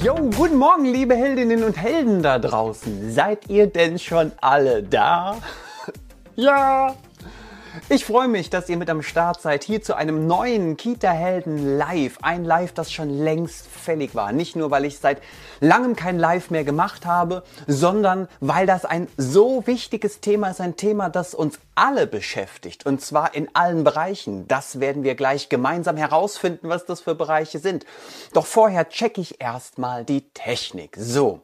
Yo, guten Morgen, liebe Heldinnen und Helden da draußen. Seid ihr denn schon alle da? ja! Ich freue mich, dass ihr mit am Start seid hier zu einem neuen Kita-Helden Live. Ein Live, das schon längst fällig war. Nicht nur, weil ich seit langem kein Live mehr gemacht habe, sondern weil das ein so wichtiges Thema ist. Ein Thema, das uns alle beschäftigt. Und zwar in allen Bereichen. Das werden wir gleich gemeinsam herausfinden, was das für Bereiche sind. Doch vorher checke ich erstmal die Technik. So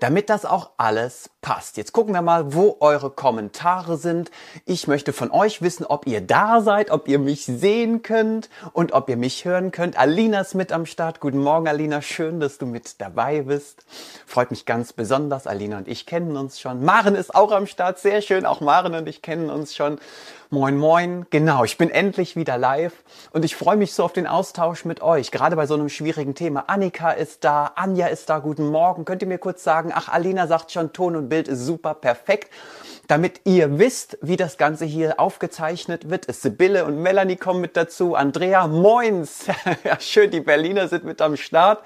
damit das auch alles passt. Jetzt gucken wir mal, wo eure Kommentare sind. Ich möchte von euch wissen, ob ihr da seid, ob ihr mich sehen könnt und ob ihr mich hören könnt. Alina ist mit am Start. Guten Morgen, Alina. Schön, dass du mit dabei bist. Freut mich ganz besonders. Alina und ich kennen uns schon. Maren ist auch am Start. Sehr schön. Auch Maren und ich kennen uns schon. Moin, moin. Genau, ich bin endlich wieder live und ich freue mich so auf den Austausch mit euch, gerade bei so einem schwierigen Thema. Annika ist da, Anja ist da, guten Morgen. Könnt ihr mir kurz sagen, ach, Alina sagt schon, Ton und Bild ist super, perfekt. Damit ihr wisst, wie das Ganze hier aufgezeichnet wird, Sibylle und Melanie kommen mit dazu. Andrea, moins. ja, schön, die Berliner sind mit am Start.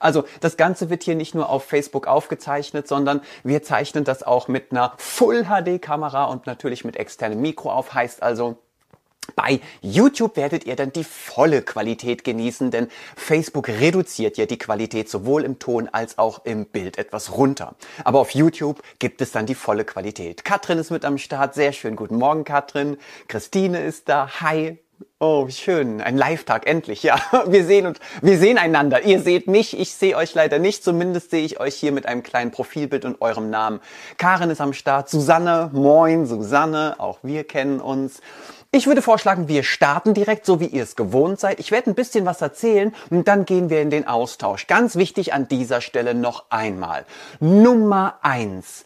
Also, das Ganze wird hier nicht nur auf Facebook aufgezeichnet, sondern wir zeichnen das auch mit einer Full HD Kamera und natürlich mit externem Mikro auf. Heißt also, bei YouTube werdet ihr dann die volle Qualität genießen, denn Facebook reduziert ja die Qualität sowohl im Ton als auch im Bild etwas runter. Aber auf YouTube gibt es dann die volle Qualität. Katrin ist mit am Start, sehr schön. Guten Morgen, Katrin. Christine ist da. Hi. Oh, schön. Ein Live-Tag, endlich. Ja, wir sehen uns, wir sehen einander. Ihr seht mich, ich sehe euch leider nicht. Zumindest sehe ich euch hier mit einem kleinen Profilbild und eurem Namen. Karin ist am Start. Susanne, moin, Susanne. Auch wir kennen uns. Ich würde vorschlagen, wir starten direkt, so wie ihr es gewohnt seid. Ich werde ein bisschen was erzählen und dann gehen wir in den Austausch. Ganz wichtig an dieser Stelle noch einmal. Nummer eins.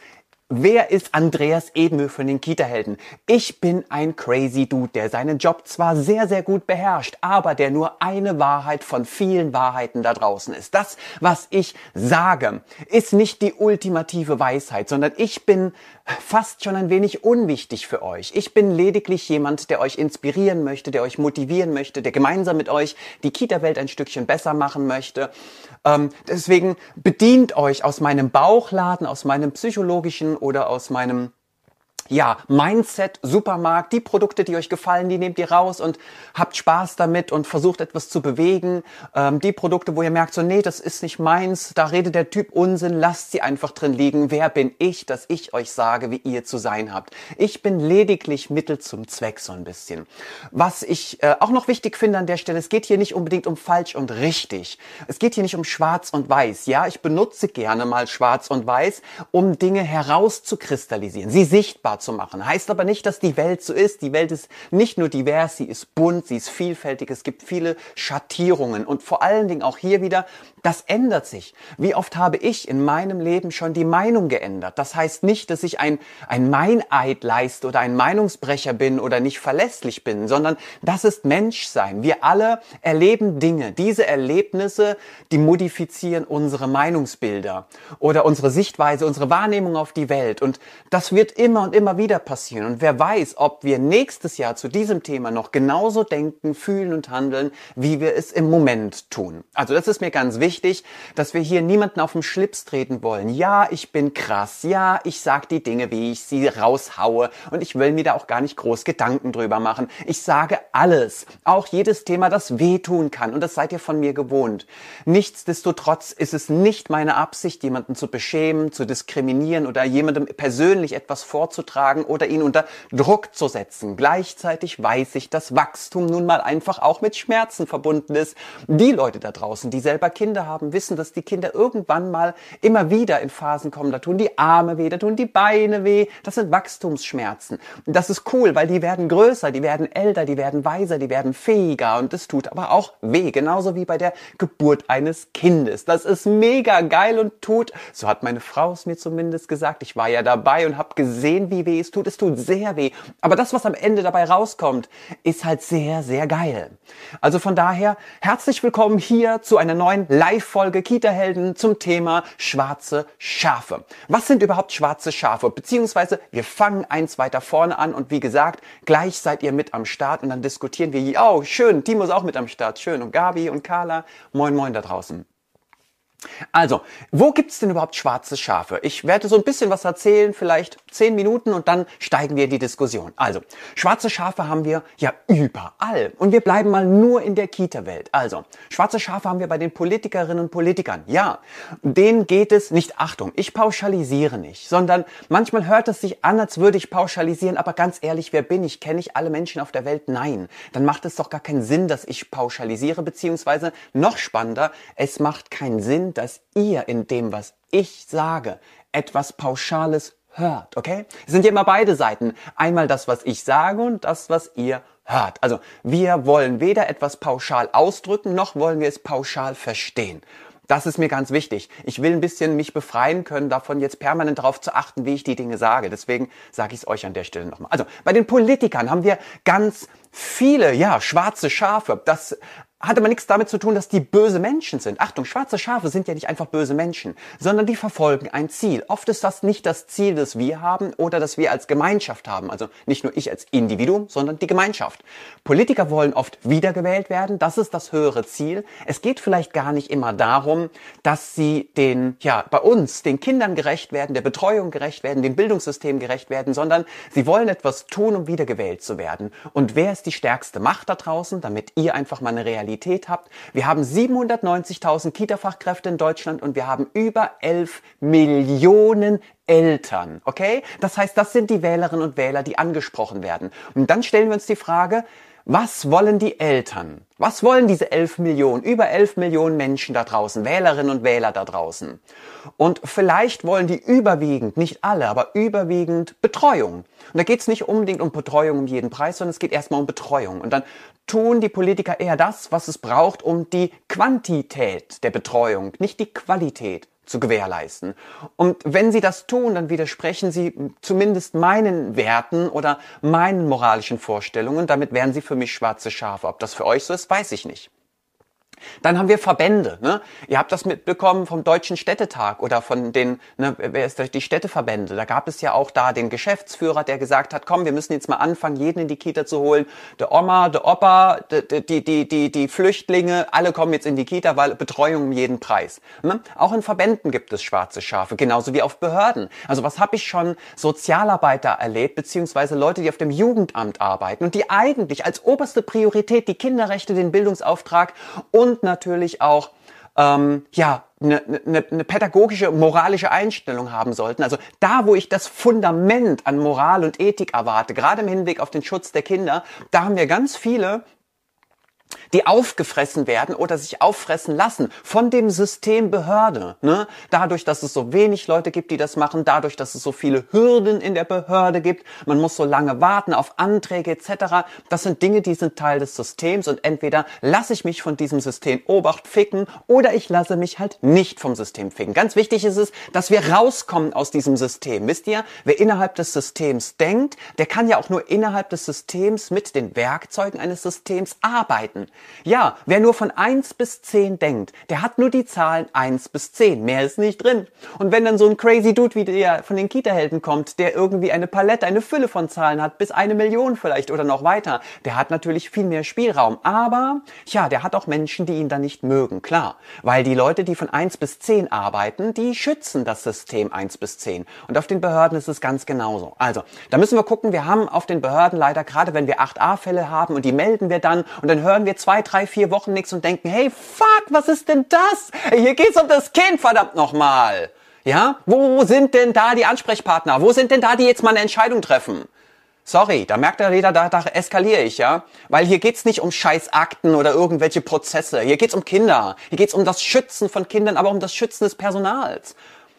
Wer ist Andreas Ebenmühl von den Kita-Helden? Ich bin ein crazy Dude, der seinen Job zwar sehr, sehr gut beherrscht, aber der nur eine Wahrheit von vielen Wahrheiten da draußen ist. Das, was ich sage, ist nicht die ultimative Weisheit, sondern ich bin fast schon ein wenig unwichtig für euch. Ich bin lediglich jemand, der euch inspirieren möchte, der euch motivieren möchte, der gemeinsam mit euch die Kita-Welt ein Stückchen besser machen möchte. Ähm, deswegen bedient euch aus meinem Bauchladen, aus meinem psychologischen oder aus meinem ja, Mindset, Supermarkt, die Produkte, die euch gefallen, die nehmt ihr raus und habt Spaß damit und versucht etwas zu bewegen. Ähm, die Produkte, wo ihr merkt, so, nee, das ist nicht meins, da redet der Typ Unsinn, lasst sie einfach drin liegen. Wer bin ich, dass ich euch sage, wie ihr zu sein habt? Ich bin lediglich Mittel zum Zweck so ein bisschen. Was ich äh, auch noch wichtig finde an der Stelle, es geht hier nicht unbedingt um falsch und richtig. Es geht hier nicht um schwarz und weiß. Ja, ich benutze gerne mal schwarz und weiß, um Dinge herauszukristallisieren, sie sichtbar zu machen. Heißt aber nicht, dass die Welt so ist. Die Welt ist nicht nur divers, sie ist bunt, sie ist vielfältig, es gibt viele Schattierungen und vor allen Dingen auch hier wieder, das ändert sich. Wie oft habe ich in meinem Leben schon die Meinung geändert? Das heißt nicht, dass ich ein, ein Meineid leiste oder ein Meinungsbrecher bin oder nicht verlässlich bin, sondern das ist Menschsein. Wir alle erleben Dinge. Diese Erlebnisse, die modifizieren unsere Meinungsbilder oder unsere Sichtweise, unsere Wahrnehmung auf die Welt. Und das wird immer und immer wieder passieren. Und wer weiß, ob wir nächstes Jahr zu diesem Thema noch genauso denken, fühlen und handeln, wie wir es im Moment tun. Also das ist mir ganz wichtig, dass wir hier niemanden auf den Schlips treten wollen. Ja, ich bin krass. Ja, ich sag die Dinge, wie ich sie raushaue. Und ich will mir da auch gar nicht groß Gedanken drüber machen. Ich sage alles. Auch jedes Thema, das wehtun kann. Und das seid ihr von mir gewohnt. Nichtsdestotrotz ist es nicht meine Absicht, jemanden zu beschämen, zu diskriminieren oder jemandem persönlich etwas vorzutragen tragen oder ihn unter Druck zu setzen. Gleichzeitig weiß ich, dass Wachstum nun mal einfach auch mit Schmerzen verbunden ist. Die Leute da draußen, die selber Kinder haben, wissen, dass die Kinder irgendwann mal immer wieder in Phasen kommen. Da tun die Arme weh, da tun die Beine weh. Das sind Wachstumsschmerzen. Und das ist cool, weil die werden größer, die werden älter, die werden weiser, die werden fähiger und es tut aber auch weh. Genauso wie bei der Geburt eines Kindes. Das ist mega geil und tut, so hat meine Frau es mir zumindest gesagt. Ich war ja dabei und habe gesehen, wie weh es tut. Es tut sehr weh. Aber das, was am Ende dabei rauskommt, ist halt sehr, sehr geil. Also von daher herzlich willkommen hier zu einer neuen Live-Folge Kita-Helden zum Thema schwarze Schafe. Was sind überhaupt schwarze Schafe? Beziehungsweise wir fangen eins weiter vorne an und wie gesagt, gleich seid ihr mit am Start und dann diskutieren wir. Oh, schön, Timo ist auch mit am Start. Schön. Und Gabi und Carla. Moin, moin da draußen. Also, wo gibt's denn überhaupt schwarze Schafe? Ich werde so ein bisschen was erzählen, vielleicht zehn Minuten und dann steigen wir in die Diskussion. Also, schwarze Schafe haben wir ja überall. Und wir bleiben mal nur in der Kita-Welt. Also, schwarze Schafe haben wir bei den Politikerinnen und Politikern. Ja, denen geht es nicht, Achtung, ich pauschalisiere nicht, sondern manchmal hört es sich an, als würde ich pauschalisieren, aber ganz ehrlich, wer bin ich? Kenne ich alle Menschen auf der Welt? Nein. Dann macht es doch gar keinen Sinn, dass ich pauschalisiere, beziehungsweise noch spannender, es macht keinen Sinn, dass ihr in dem, was ich sage, etwas Pauschales hört, okay? Es sind ja immer beide Seiten. Einmal das, was ich sage und das, was ihr hört. Also wir wollen weder etwas pauschal ausdrücken, noch wollen wir es pauschal verstehen. Das ist mir ganz wichtig. Ich will ein bisschen mich befreien können, davon jetzt permanent darauf zu achten, wie ich die Dinge sage. Deswegen sage ich es euch an der Stelle nochmal. Also bei den Politikern haben wir ganz viele, ja, schwarze Schafe. Das hat aber nichts damit zu tun, dass die böse Menschen sind. Achtung, schwarze Schafe sind ja nicht einfach böse Menschen, sondern die verfolgen ein Ziel. Oft ist das nicht das Ziel, das wir haben oder das wir als Gemeinschaft haben. Also nicht nur ich als Individuum, sondern die Gemeinschaft. Politiker wollen oft wiedergewählt werden. Das ist das höhere Ziel. Es geht vielleicht gar nicht immer darum, dass sie den, ja, bei uns, den Kindern gerecht werden, der Betreuung gerecht werden, dem Bildungssystem gerecht werden, sondern sie wollen etwas tun, um wiedergewählt zu werden. Und wer ist die stärkste Macht da draußen, damit ihr einfach mal eine Realität Realität habt. Wir haben 790.000 Kita-Fachkräfte in Deutschland und wir haben über 11 Millionen Eltern. Okay? Das heißt, das sind die Wählerinnen und Wähler, die angesprochen werden. Und dann stellen wir uns die Frage, was wollen die Eltern? Was wollen diese 11 Millionen, über 11 Millionen Menschen da draußen, Wählerinnen und Wähler da draußen? Und vielleicht wollen die überwiegend, nicht alle, aber überwiegend Betreuung. Und da geht es nicht unbedingt um Betreuung um jeden Preis, sondern es geht erstmal um Betreuung. Und dann tun die Politiker eher das, was es braucht, um die Quantität der Betreuung, nicht die Qualität zu gewährleisten. Und wenn sie das tun, dann widersprechen sie zumindest meinen Werten oder meinen moralischen Vorstellungen. Damit wären sie für mich schwarze Schafe. Ob das für euch so ist, weiß ich nicht. Dann haben wir Verbände. Ne? Ihr habt das mitbekommen vom Deutschen Städtetag oder von den, ne, wer ist das, die Städteverbände. Da gab es ja auch da den Geschäftsführer, der gesagt hat, komm, wir müssen jetzt mal anfangen, jeden in die Kita zu holen. Der Oma, der Opa, die, die, die, die, die Flüchtlinge, alle kommen jetzt in die Kita, weil Betreuung um jeden Preis. Ne? Auch in Verbänden gibt es schwarze Schafe, genauso wie auf Behörden. Also was habe ich schon Sozialarbeiter erlebt, beziehungsweise Leute, die auf dem Jugendamt arbeiten und die eigentlich als oberste Priorität die Kinderrechte, den Bildungsauftrag und und natürlich auch ähm, ja eine, eine, eine pädagogische, moralische Einstellung haben sollten. Also da, wo ich das Fundament an Moral und Ethik erwarte, gerade im Hinblick auf den Schutz der Kinder, da haben wir ganz viele die aufgefressen werden oder sich auffressen lassen von dem System Behörde. Ne? Dadurch, dass es so wenig Leute gibt, die das machen, dadurch, dass es so viele Hürden in der Behörde gibt, man muss so lange warten auf Anträge etc. Das sind Dinge, die sind Teil des Systems und entweder lasse ich mich von diesem System Obacht ficken oder ich lasse mich halt nicht vom System ficken. Ganz wichtig ist es, dass wir rauskommen aus diesem System. Wisst ihr, wer innerhalb des Systems denkt, der kann ja auch nur innerhalb des Systems mit den Werkzeugen eines Systems arbeiten. Ja, wer nur von 1 bis 10 denkt, der hat nur die Zahlen 1 bis 10. Mehr ist nicht drin. Und wenn dann so ein crazy Dude wie der von den Kita-Helden kommt, der irgendwie eine Palette, eine Fülle von Zahlen hat, bis eine Million vielleicht oder noch weiter, der hat natürlich viel mehr Spielraum. Aber, ja, der hat auch Menschen, die ihn dann nicht mögen. Klar. Weil die Leute, die von 1 bis 10 arbeiten, die schützen das System 1 bis 10. Und auf den Behörden ist es ganz genauso. Also, da müssen wir gucken, wir haben auf den Behörden leider, gerade wenn wir 8a-Fälle haben und die melden wir dann und dann hören wir zwei, drei, vier Wochen nichts und denken, hey, fuck, was ist denn das? Hier geht's um das Kind, verdammt nochmal. Ja? Wo sind denn da die Ansprechpartner? Wo sind denn da, die jetzt mal eine Entscheidung treffen? Sorry, da merkt der jeder, da, da eskaliere ich, ja. Weil hier geht's nicht um Scheißakten oder irgendwelche Prozesse. Hier geht's um Kinder. Hier geht's um das Schützen von Kindern, aber um das Schützen des Personals.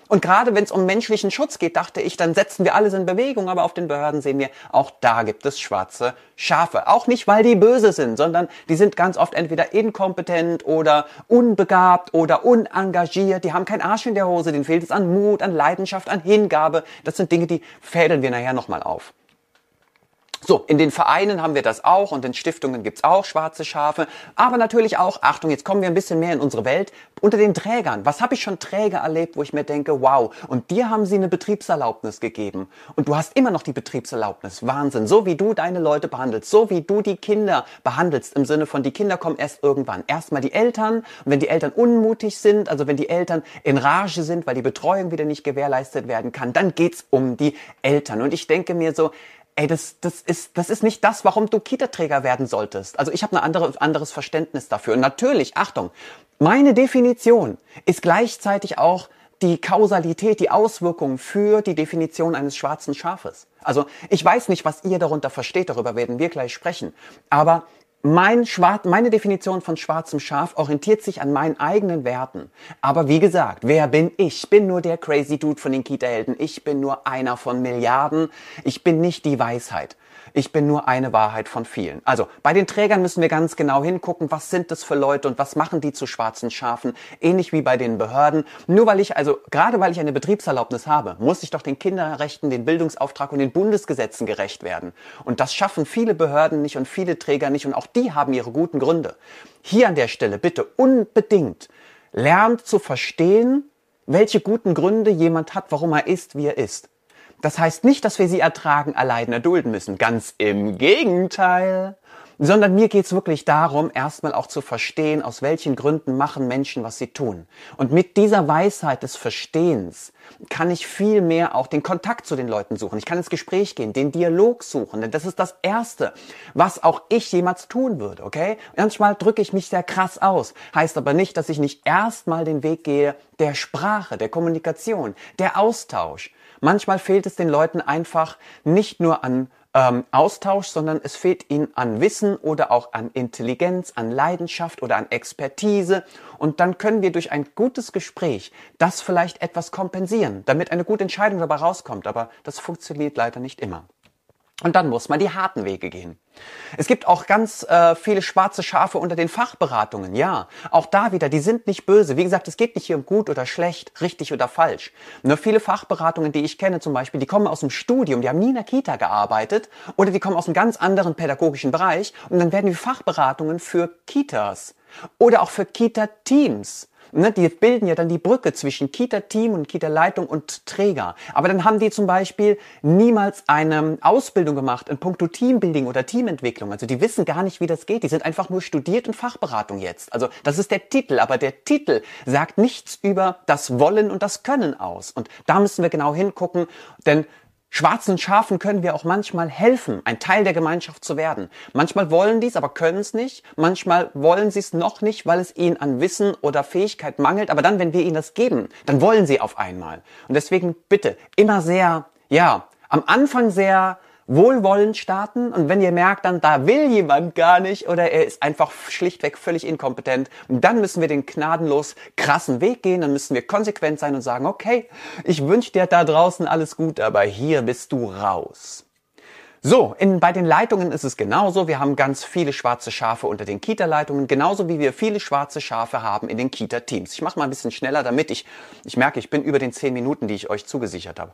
Und gerade wenn es um menschlichen Schutz geht, dachte ich, dann setzen wir alles in Bewegung. Aber auf den Behörden sehen wir, auch da gibt es schwarze Schafe. Auch nicht, weil die böse sind, sondern die sind ganz oft entweder inkompetent oder unbegabt oder unengagiert. Die haben kein Arsch in der Hose. Denen fehlt es an Mut, an Leidenschaft, an Hingabe. Das sind Dinge, die fädeln wir nachher nochmal auf. So, in den Vereinen haben wir das auch und in Stiftungen gibt's auch schwarze Schafe. Aber natürlich auch, Achtung, jetzt kommen wir ein bisschen mehr in unsere Welt, unter den Trägern. Was habe ich schon Träger erlebt, wo ich mir denke, wow, und dir haben sie eine Betriebserlaubnis gegeben. Und du hast immer noch die Betriebserlaubnis. Wahnsinn. So wie du deine Leute behandelst, so wie du die Kinder behandelst, im Sinne von, die Kinder kommen erst irgendwann. Erstmal die Eltern. Und wenn die Eltern unmutig sind, also wenn die Eltern in Rage sind, weil die Betreuung wieder nicht gewährleistet werden kann, dann geht's um die Eltern. Und ich denke mir so, ey, das, das, ist, das ist nicht das, warum du Kita-Träger werden solltest. Also ich habe ein andere, anderes Verständnis dafür. Und natürlich, Achtung, meine Definition ist gleichzeitig auch die Kausalität, die Auswirkung für die Definition eines schwarzen Schafes. Also ich weiß nicht, was ihr darunter versteht, darüber werden wir gleich sprechen. Aber mein Schwarz, meine Definition von schwarzem Schaf orientiert sich an meinen eigenen Werten. Aber wie gesagt, wer bin ich? Ich bin nur der crazy Dude von den Kita-Helden. Ich bin nur einer von Milliarden. Ich bin nicht die Weisheit. Ich bin nur eine Wahrheit von vielen. Also bei den Trägern müssen wir ganz genau hingucken, was sind das für Leute und was machen die zu schwarzen Schafen, ähnlich wie bei den Behörden. Nur weil ich, also gerade weil ich eine Betriebserlaubnis habe, muss ich doch den Kinderrechten, den Bildungsauftrag und den Bundesgesetzen gerecht werden. Und das schaffen viele Behörden nicht und viele Träger nicht und auch die haben ihre guten Gründe. Hier an der Stelle bitte unbedingt lernt zu verstehen, welche guten Gründe jemand hat, warum er ist, wie er ist. Das heißt nicht, dass wir sie ertragen, erleiden, erdulden müssen. Ganz im Gegenteil sondern mir geht's wirklich darum, erstmal auch zu verstehen, aus welchen Gründen machen Menschen, was sie tun. Und mit dieser Weisheit des Verstehens kann ich viel mehr auch den Kontakt zu den Leuten suchen. Ich kann ins Gespräch gehen, den Dialog suchen, denn das ist das Erste, was auch ich jemals tun würde, okay? Manchmal drücke ich mich sehr krass aus, heißt aber nicht, dass ich nicht erstmal den Weg gehe der Sprache, der Kommunikation, der Austausch. Manchmal fehlt es den Leuten einfach nicht nur an ähm, Austausch, sondern es fehlt ihnen an Wissen oder auch an Intelligenz, an Leidenschaft oder an Expertise. Und dann können wir durch ein gutes Gespräch das vielleicht etwas kompensieren, damit eine gute Entscheidung dabei rauskommt. Aber das funktioniert leider nicht immer. Und dann muss man die harten Wege gehen. Es gibt auch ganz äh, viele schwarze Schafe unter den Fachberatungen. Ja, auch da wieder, die sind nicht böse. Wie gesagt, es geht nicht hier um gut oder schlecht, richtig oder falsch. Nur viele Fachberatungen, die ich kenne zum Beispiel, die kommen aus dem Studium, die haben nie in der Kita gearbeitet oder die kommen aus einem ganz anderen pädagogischen Bereich und dann werden die Fachberatungen für Kitas oder auch für Kita-Teams Ne, die bilden ja dann die Brücke zwischen Kita-Team und Kita-Leitung und Träger. Aber dann haben die zum Beispiel niemals eine Ausbildung gemacht in puncto Teambuilding oder Teamentwicklung. Also die wissen gar nicht, wie das geht. Die sind einfach nur studiert in Fachberatung jetzt. Also das ist der Titel. Aber der Titel sagt nichts über das Wollen und das Können aus. Und da müssen wir genau hingucken, denn Schwarzen Schafen können wir auch manchmal helfen, ein Teil der Gemeinschaft zu werden. Manchmal wollen dies, aber können es nicht. Manchmal wollen sie es noch nicht, weil es ihnen an Wissen oder Fähigkeit mangelt. Aber dann, wenn wir ihnen das geben, dann wollen sie auf einmal. Und deswegen bitte immer sehr, ja, am Anfang sehr wohlwollend starten und wenn ihr merkt dann, da will jemand gar nicht oder er ist einfach schlichtweg völlig inkompetent, dann müssen wir den gnadenlos krassen Weg gehen, dann müssen wir konsequent sein und sagen, okay, ich wünsche dir da draußen alles gut, aber hier bist du raus. So, in, bei den Leitungen ist es genauso. Wir haben ganz viele schwarze Schafe unter den Kita-Leitungen, genauso wie wir viele schwarze Schafe haben in den Kita-Teams. Ich mache mal ein bisschen schneller, damit ich, ich merke, ich bin über den zehn Minuten, die ich euch zugesichert habe.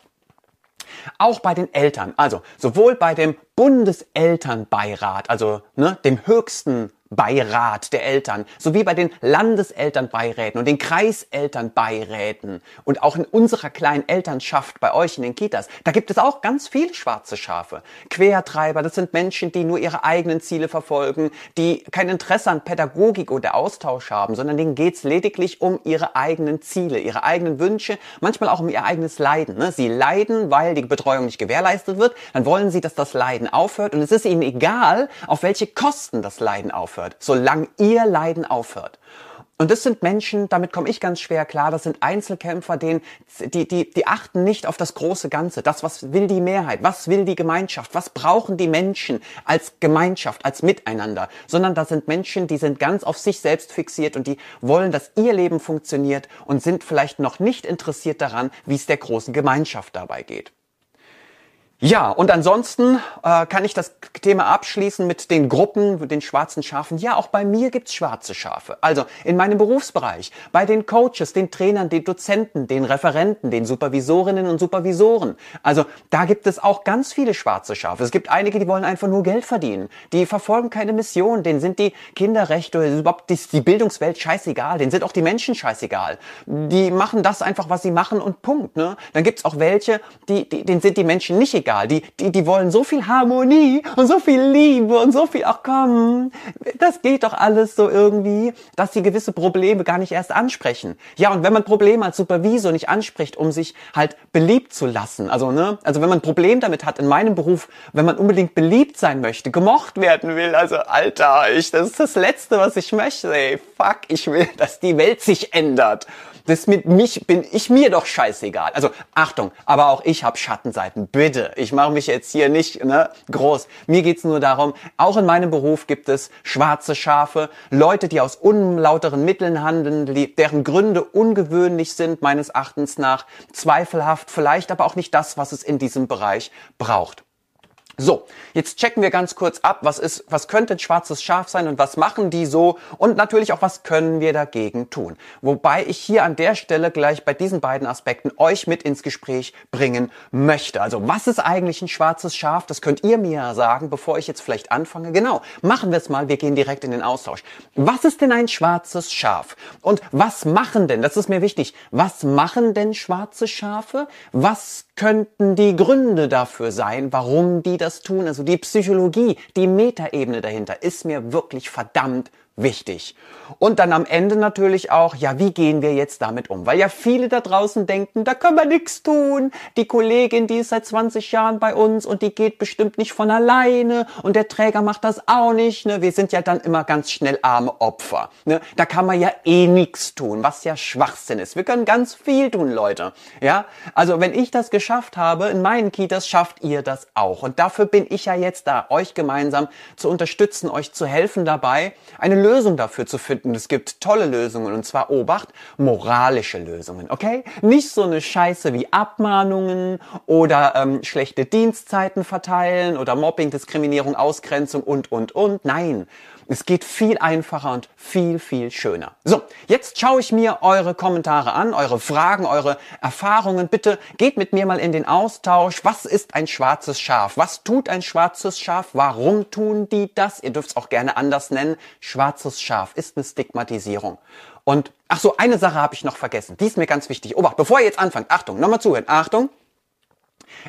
Auch bei den Eltern, also sowohl bei dem Bundeselternbeirat, also ne, dem höchsten Beirat der Eltern, sowie bei den Landeselternbeiräten und den Kreiselternbeiräten und auch in unserer kleinen Elternschaft bei euch in den Kitas, da gibt es auch ganz viele schwarze Schafe. Quertreiber, das sind Menschen, die nur ihre eigenen Ziele verfolgen, die kein Interesse an Pädagogik oder Austausch haben, sondern denen geht's lediglich um ihre eigenen Ziele, ihre eigenen Wünsche, manchmal auch um ihr eigenes Leiden. Ne? Sie leiden, weil die Betreuung nicht gewährleistet wird, dann wollen sie, dass das Leiden aufhört und es ist ihnen egal, auf welche Kosten das Leiden aufhört aufhört, solange ihr Leiden aufhört. Und das sind Menschen, damit komme ich ganz schwer klar, das sind Einzelkämpfer, denen, die, die, die achten nicht auf das große Ganze. Das, was will die Mehrheit, was will die Gemeinschaft, was brauchen die Menschen als Gemeinschaft, als Miteinander, sondern das sind Menschen, die sind ganz auf sich selbst fixiert und die wollen, dass ihr Leben funktioniert und sind vielleicht noch nicht interessiert daran, wie es der großen Gemeinschaft dabei geht. Ja, und ansonsten äh, kann ich das Thema abschließen mit den Gruppen, den schwarzen Schafen. Ja, auch bei mir gibt's schwarze Schafe. Also in meinem Berufsbereich, bei den Coaches, den Trainern, den Dozenten, den Referenten, den Supervisorinnen und Supervisoren. Also da gibt es auch ganz viele schwarze Schafe. Es gibt einige, die wollen einfach nur Geld verdienen. Die verfolgen keine Mission. Denen sind die Kinderrechte oder überhaupt die, die Bildungswelt scheißegal. Denen sind auch die Menschen scheißegal. Die machen das einfach, was sie machen und Punkt. Ne? Dann gibt's auch welche, die, die, denen sind die Menschen nicht egal egal. Die, die, die wollen so viel Harmonie und so viel Liebe und so viel, ach komm, das geht doch alles so irgendwie, dass sie gewisse Probleme gar nicht erst ansprechen. Ja, und wenn man Probleme als Supervisor nicht anspricht, um sich halt beliebt zu lassen, also, ne, also wenn man ein Problem damit hat in meinem Beruf, wenn man unbedingt beliebt sein möchte, gemocht werden will, also, Alter, ich, das ist das Letzte, was ich möchte, ey, fuck, ich will, dass die Welt sich ändert. Das mit mich bin ich mir doch scheißegal. Also Achtung, aber auch ich habe Schattenseiten. Bitte, ich mache mich jetzt hier nicht ne, groß. Mir geht's nur darum, auch in meinem Beruf gibt es schwarze Schafe, Leute, die aus unlauteren Mitteln handeln, deren Gründe ungewöhnlich sind, meines Erachtens nach, zweifelhaft, vielleicht aber auch nicht das, was es in diesem Bereich braucht. So, jetzt checken wir ganz kurz ab, was ist, was könnte ein schwarzes Schaf sein und was machen die so und natürlich auch, was können wir dagegen tun. Wobei ich hier an der Stelle gleich bei diesen beiden Aspekten euch mit ins Gespräch bringen möchte. Also, was ist eigentlich ein schwarzes Schaf? Das könnt ihr mir ja sagen, bevor ich jetzt vielleicht anfange. Genau, machen wir es mal, wir gehen direkt in den Austausch. Was ist denn ein schwarzes Schaf? Und was machen denn, das ist mir wichtig, was machen denn schwarze Schafe? Was könnten die Gründe dafür sein, warum die das tun? Also die Psychologie, die Metaebene dahinter ist mir wirklich verdammt wichtig. Und dann am Ende natürlich auch, ja, wie gehen wir jetzt damit um? Weil ja viele da draußen denken, da können wir nichts tun. Die Kollegin, die ist seit 20 Jahren bei uns und die geht bestimmt nicht von alleine und der Träger macht das auch nicht. Ne? Wir sind ja dann immer ganz schnell arme Opfer. Ne? Da kann man ja eh nichts tun, was ja Schwachsinn ist. Wir können ganz viel tun, Leute. Ja, also wenn ich das geschafft habe in meinen Kitas, schafft ihr das auch. Und dafür bin ich ja jetzt da, euch gemeinsam zu unterstützen, euch zu helfen dabei, eine Lösung dafür zu finden. Es gibt tolle Lösungen und zwar Obacht, moralische Lösungen, okay? Nicht so eine Scheiße wie Abmahnungen oder ähm, schlechte Dienstzeiten verteilen oder Mobbing, Diskriminierung, Ausgrenzung und, und, und. Nein, es geht viel einfacher und viel, viel schöner. So, jetzt schaue ich mir eure Kommentare an, eure Fragen, eure Erfahrungen. Bitte geht mit mir mal in den Austausch. Was ist ein schwarzes Schaf? Was tut ein schwarzes Schaf? Warum tun die das? Ihr dürft es auch gerne anders nennen. Schwarzes Schaf ist eine Stigmatisierung. Und, ach so, eine Sache habe ich noch vergessen. Die ist mir ganz wichtig. Obacht, bevor ihr jetzt anfangt. Achtung, nochmal zuhören. Achtung.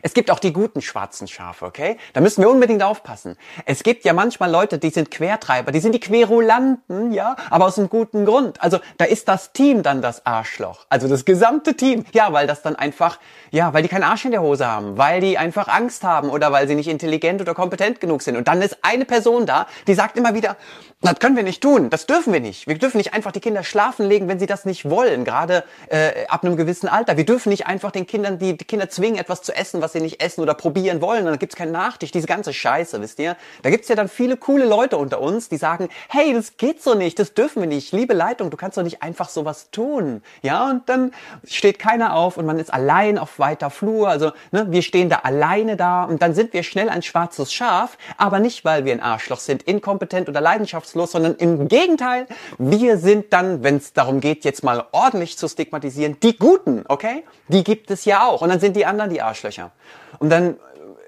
Es gibt auch die guten schwarzen Schafe, okay? Da müssen wir unbedingt aufpassen. Es gibt ja manchmal Leute, die sind Quertreiber, die sind die Querulanten, ja, aber aus einem guten Grund. Also da ist das Team dann das Arschloch. Also das gesamte Team. Ja, weil das dann einfach, ja, weil die keinen Arsch in der Hose haben, weil die einfach Angst haben oder weil sie nicht intelligent oder kompetent genug sind. Und dann ist eine Person da, die sagt immer wieder, das können wir nicht tun, das dürfen wir nicht. Wir dürfen nicht einfach die Kinder schlafen legen, wenn sie das nicht wollen, gerade äh, ab einem gewissen Alter. Wir dürfen nicht einfach den Kindern, die, die Kinder zwingen, etwas zu essen, was sie nicht essen oder probieren wollen. Und dann gibt's keinen Nachtisch, diese ganze Scheiße, wisst ihr? Da gibt's ja dann viele coole Leute unter uns, die sagen, hey, das geht so nicht, das dürfen wir nicht. Liebe Leitung, du kannst doch nicht einfach sowas tun. Ja, und dann steht keiner auf und man ist allein auf weiter Flur. Also ne, wir stehen da alleine da und dann sind wir schnell ein schwarzes Schaf, aber nicht, weil wir ein Arschloch sind, inkompetent oder leidenschaftslos, sondern im Gegenteil, wir sind dann, wenn es darum geht, jetzt mal ordentlich zu stigmatisieren, die Guten, okay? Die gibt es ja auch. Und dann sind die anderen die Arschlöcher. Und dann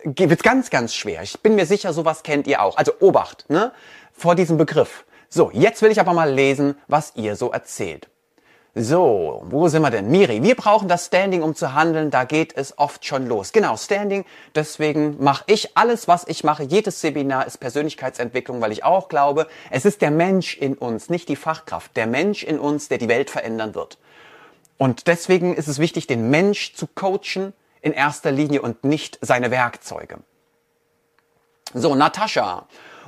äh, wird's ganz, ganz schwer. Ich bin mir sicher, sowas kennt ihr auch. Also Obacht, ne? Vor diesem Begriff. So, jetzt will ich aber mal lesen, was ihr so erzählt. So, wo sind wir denn? Miri, wir brauchen das Standing, um zu handeln. Da geht es oft schon los. Genau, Standing. Deswegen mache ich alles, was ich mache. Jedes Seminar ist Persönlichkeitsentwicklung, weil ich auch glaube, es ist der Mensch in uns, nicht die Fachkraft. Der Mensch in uns, der die Welt verändern wird. Und deswegen ist es wichtig, den Mensch zu coachen in erster Linie und nicht seine Werkzeuge. So, Natascha.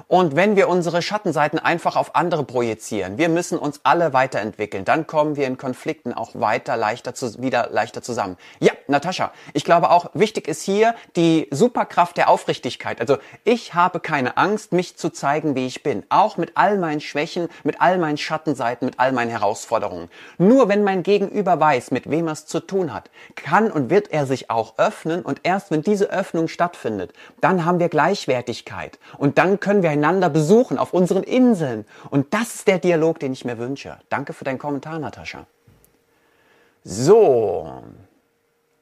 Und wenn wir unsere Schattenseiten einfach auf andere projizieren, wir müssen uns alle weiterentwickeln, dann kommen wir in Konflikten auch weiter leichter zu, wieder leichter zusammen. Ja, Natascha, ich glaube auch, wichtig ist hier die Superkraft der Aufrichtigkeit. Also ich habe keine Angst, mich zu zeigen, wie ich bin. Auch mit all meinen Schwächen, mit all meinen Schattenseiten, mit all meinen Herausforderungen. Nur wenn mein Gegenüber weiß, mit wem er es zu tun hat, kann und wird er sich auch öffnen und erst wenn diese Öffnung stattfindet, dann haben wir Gleichwertigkeit und dann können wir einander besuchen auf unseren Inseln und das ist der Dialog, den ich mir wünsche. Danke für deinen Kommentar, Natascha. So,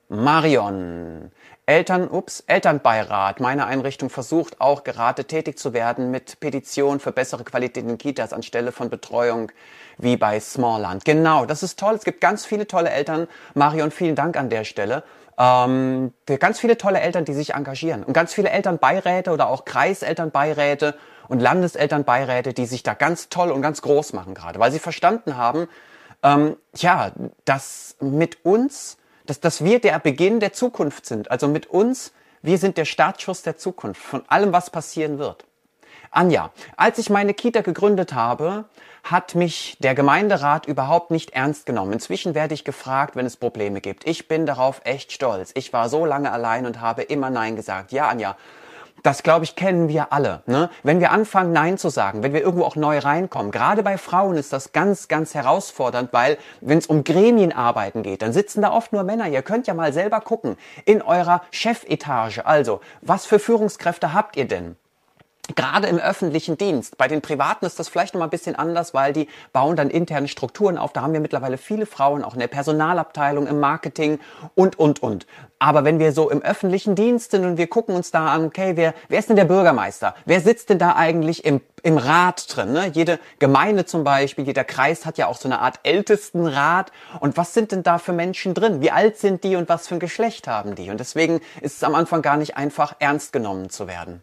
Marion. Eltern, ups, Elternbeirat. Meine Einrichtung versucht auch gerade tätig zu werden mit Petitionen für bessere Qualität in Kitas anstelle von Betreuung wie bei Smallland. Genau, das ist toll. Es gibt ganz viele tolle Eltern. Marion, vielen Dank an der Stelle. Ähm, ganz viele tolle Eltern, die sich engagieren und ganz viele Elternbeiräte oder auch Kreiselternbeiräte und Landeselternbeiräte, die sich da ganz toll und ganz groß machen gerade, weil sie verstanden haben, ähm, ja, dass mit uns dass, dass wir der Beginn der Zukunft sind. Also mit uns, wir sind der Startschuss der Zukunft, von allem, was passieren wird. Anja, als ich meine Kita gegründet habe, hat mich der Gemeinderat überhaupt nicht ernst genommen. Inzwischen werde ich gefragt, wenn es Probleme gibt. Ich bin darauf echt stolz. Ich war so lange allein und habe immer Nein gesagt. Ja, Anja, das, glaube ich, kennen wir alle. Ne? Wenn wir anfangen, Nein zu sagen, wenn wir irgendwo auch neu reinkommen, gerade bei Frauen ist das ganz, ganz herausfordernd, weil wenn es um Gremienarbeiten geht, dann sitzen da oft nur Männer. Ihr könnt ja mal selber gucken in eurer Chefetage. Also, was für Führungskräfte habt ihr denn? Gerade im öffentlichen Dienst. Bei den Privaten ist das vielleicht noch mal ein bisschen anders, weil die bauen dann interne Strukturen auf. Da haben wir mittlerweile viele Frauen, auch in der Personalabteilung, im Marketing und, und, und. Aber wenn wir so im öffentlichen Dienst sind und wir gucken uns da an, okay, wer, wer ist denn der Bürgermeister? Wer sitzt denn da eigentlich im, im Rat drin? Ne? Jede Gemeinde zum Beispiel, jeder Kreis hat ja auch so eine Art Ältestenrat. Und was sind denn da für Menschen drin? Wie alt sind die und was für ein Geschlecht haben die? Und deswegen ist es am Anfang gar nicht einfach, ernst genommen zu werden.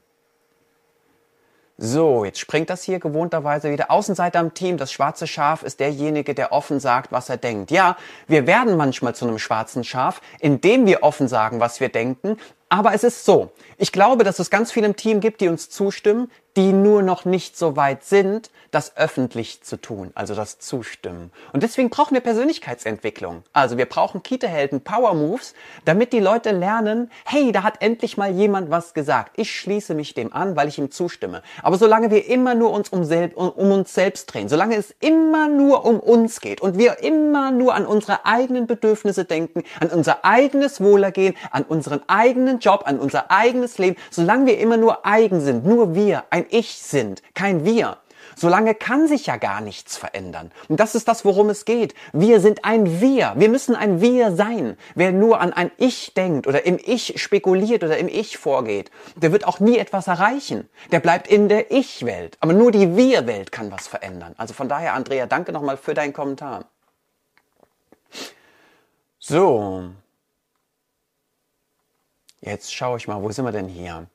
So, jetzt springt das hier gewohnterweise wieder. Außenseiter am Team, das schwarze Schaf ist derjenige, der offen sagt, was er denkt. Ja, wir werden manchmal zu einem schwarzen Schaf, indem wir offen sagen, was wir denken. Aber es ist so. Ich glaube, dass es ganz viele im Team gibt, die uns zustimmen, die nur noch nicht so weit sind, das öffentlich zu tun, also das Zustimmen. Und deswegen brauchen wir Persönlichkeitsentwicklung. Also wir brauchen Kita-Helden, Power Moves, damit die Leute lernen, hey, da hat endlich mal jemand was gesagt. Ich schließe mich dem an, weil ich ihm zustimme. Aber solange wir immer nur uns um, um, um uns selbst drehen, solange es immer nur um uns geht und wir immer nur an unsere eigenen Bedürfnisse denken, an unser eigenes Wohlergehen, an unseren eigenen Job, an unser eigenes Leben, solange wir immer nur eigen sind, nur wir, ein Ich sind, kein Wir. Solange kann sich ja gar nichts verändern. Und das ist das, worum es geht. Wir sind ein Wir. Wir müssen ein Wir sein. Wer nur an ein Ich denkt oder im Ich spekuliert oder im Ich vorgeht, der wird auch nie etwas erreichen. Der bleibt in der Ich-Welt. Aber nur die Wir-Welt kann was verändern. Also von daher, Andrea, danke nochmal für deinen Kommentar. So. Jetzt schaue ich mal, wo sind wir denn hier?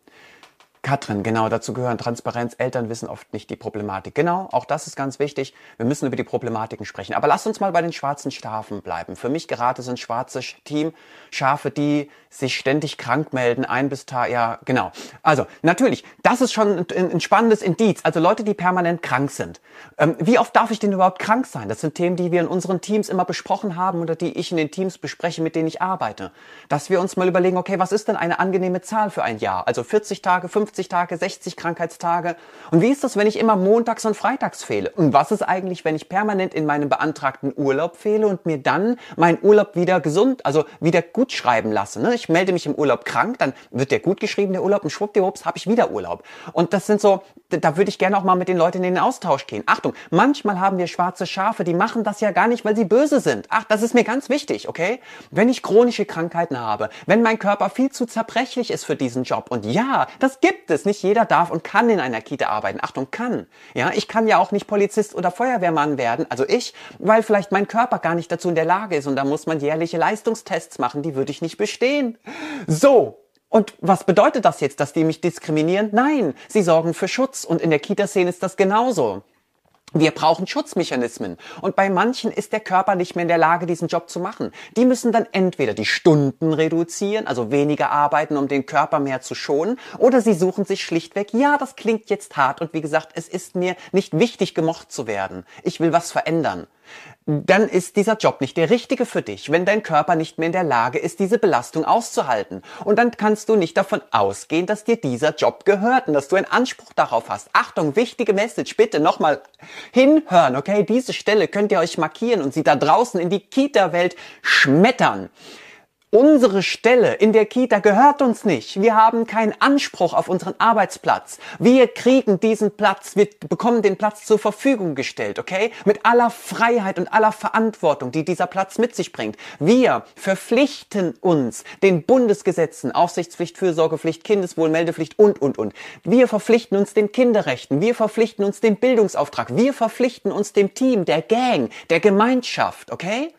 Katrin, genau, dazu gehören Transparenz. Eltern wissen oft nicht die Problematik. Genau, auch das ist ganz wichtig. Wir müssen über die Problematiken sprechen. Aber lasst uns mal bei den schwarzen Schafen bleiben. Für mich gerade sind schwarze Team Schafe, die sich ständig krank melden, ein bis Tag, ja, genau. Also, natürlich, das ist schon ein, ein spannendes Indiz. Also Leute, die permanent krank sind. Ähm, wie oft darf ich denn überhaupt krank sein? Das sind Themen, die wir in unseren Teams immer besprochen haben oder die ich in den Teams bespreche, mit denen ich arbeite. Dass wir uns mal überlegen, okay, was ist denn eine angenehme Zahl für ein Jahr? Also 40 Tage, 50 Tage, 60 Krankheitstage. Und wie ist das, wenn ich immer montags und freitags fehle? Und was ist eigentlich, wenn ich permanent in meinem beantragten Urlaub fehle und mir dann meinen Urlaub wieder gesund, also wieder gut schreiben lasse? Ne? Ich melde mich im Urlaub krank, dann wird der gut geschrieben, der Urlaub, und schwuppdiwupps habe ich wieder Urlaub. Und das sind so, da würde ich gerne auch mal mit den Leuten in den Austausch gehen. Achtung, manchmal haben wir schwarze Schafe, die machen das ja gar nicht, weil sie böse sind. Ach, das ist mir ganz wichtig, okay? Wenn ich chronische Krankheiten habe, wenn mein Körper viel zu zerbrechlich ist für diesen Job, und ja, das gibt es, nicht jeder darf und kann in einer Kita arbeiten. Achtung, kann. Ja, ich kann ja auch nicht Polizist oder Feuerwehrmann werden, also ich, weil vielleicht mein Körper gar nicht dazu in der Lage ist und da muss man jährliche Leistungstests machen, die würde ich nicht bestehen. So, und was bedeutet das jetzt, dass die mich diskriminieren? Nein, sie sorgen für Schutz und in der Kita-Szene ist das genauso. Wir brauchen Schutzmechanismen. Und bei manchen ist der Körper nicht mehr in der Lage, diesen Job zu machen. Die müssen dann entweder die Stunden reduzieren, also weniger arbeiten, um den Körper mehr zu schonen, oder sie suchen sich schlichtweg, ja, das klingt jetzt hart und wie gesagt, es ist mir nicht wichtig, gemocht zu werden. Ich will was verändern dann ist dieser Job nicht der richtige für dich, wenn dein Körper nicht mehr in der Lage ist, diese Belastung auszuhalten. Und dann kannst du nicht davon ausgehen, dass dir dieser Job gehört und dass du einen Anspruch darauf hast. Achtung, wichtige Message, bitte nochmal hinhören, okay? Diese Stelle könnt ihr euch markieren und sie da draußen in die Kita-Welt schmettern. Unsere Stelle in der Kita gehört uns nicht. Wir haben keinen Anspruch auf unseren Arbeitsplatz. Wir kriegen diesen Platz, wir bekommen den Platz zur Verfügung gestellt, okay? Mit aller Freiheit und aller Verantwortung, die dieser Platz mit sich bringt. Wir verpflichten uns den Bundesgesetzen, Aufsichtspflicht, Fürsorgepflicht, Kindeswohlmeldepflicht und, und, und. Wir verpflichten uns den Kinderrechten. Wir verpflichten uns dem Bildungsauftrag. Wir verpflichten uns dem Team, der Gang, der Gemeinschaft, okay?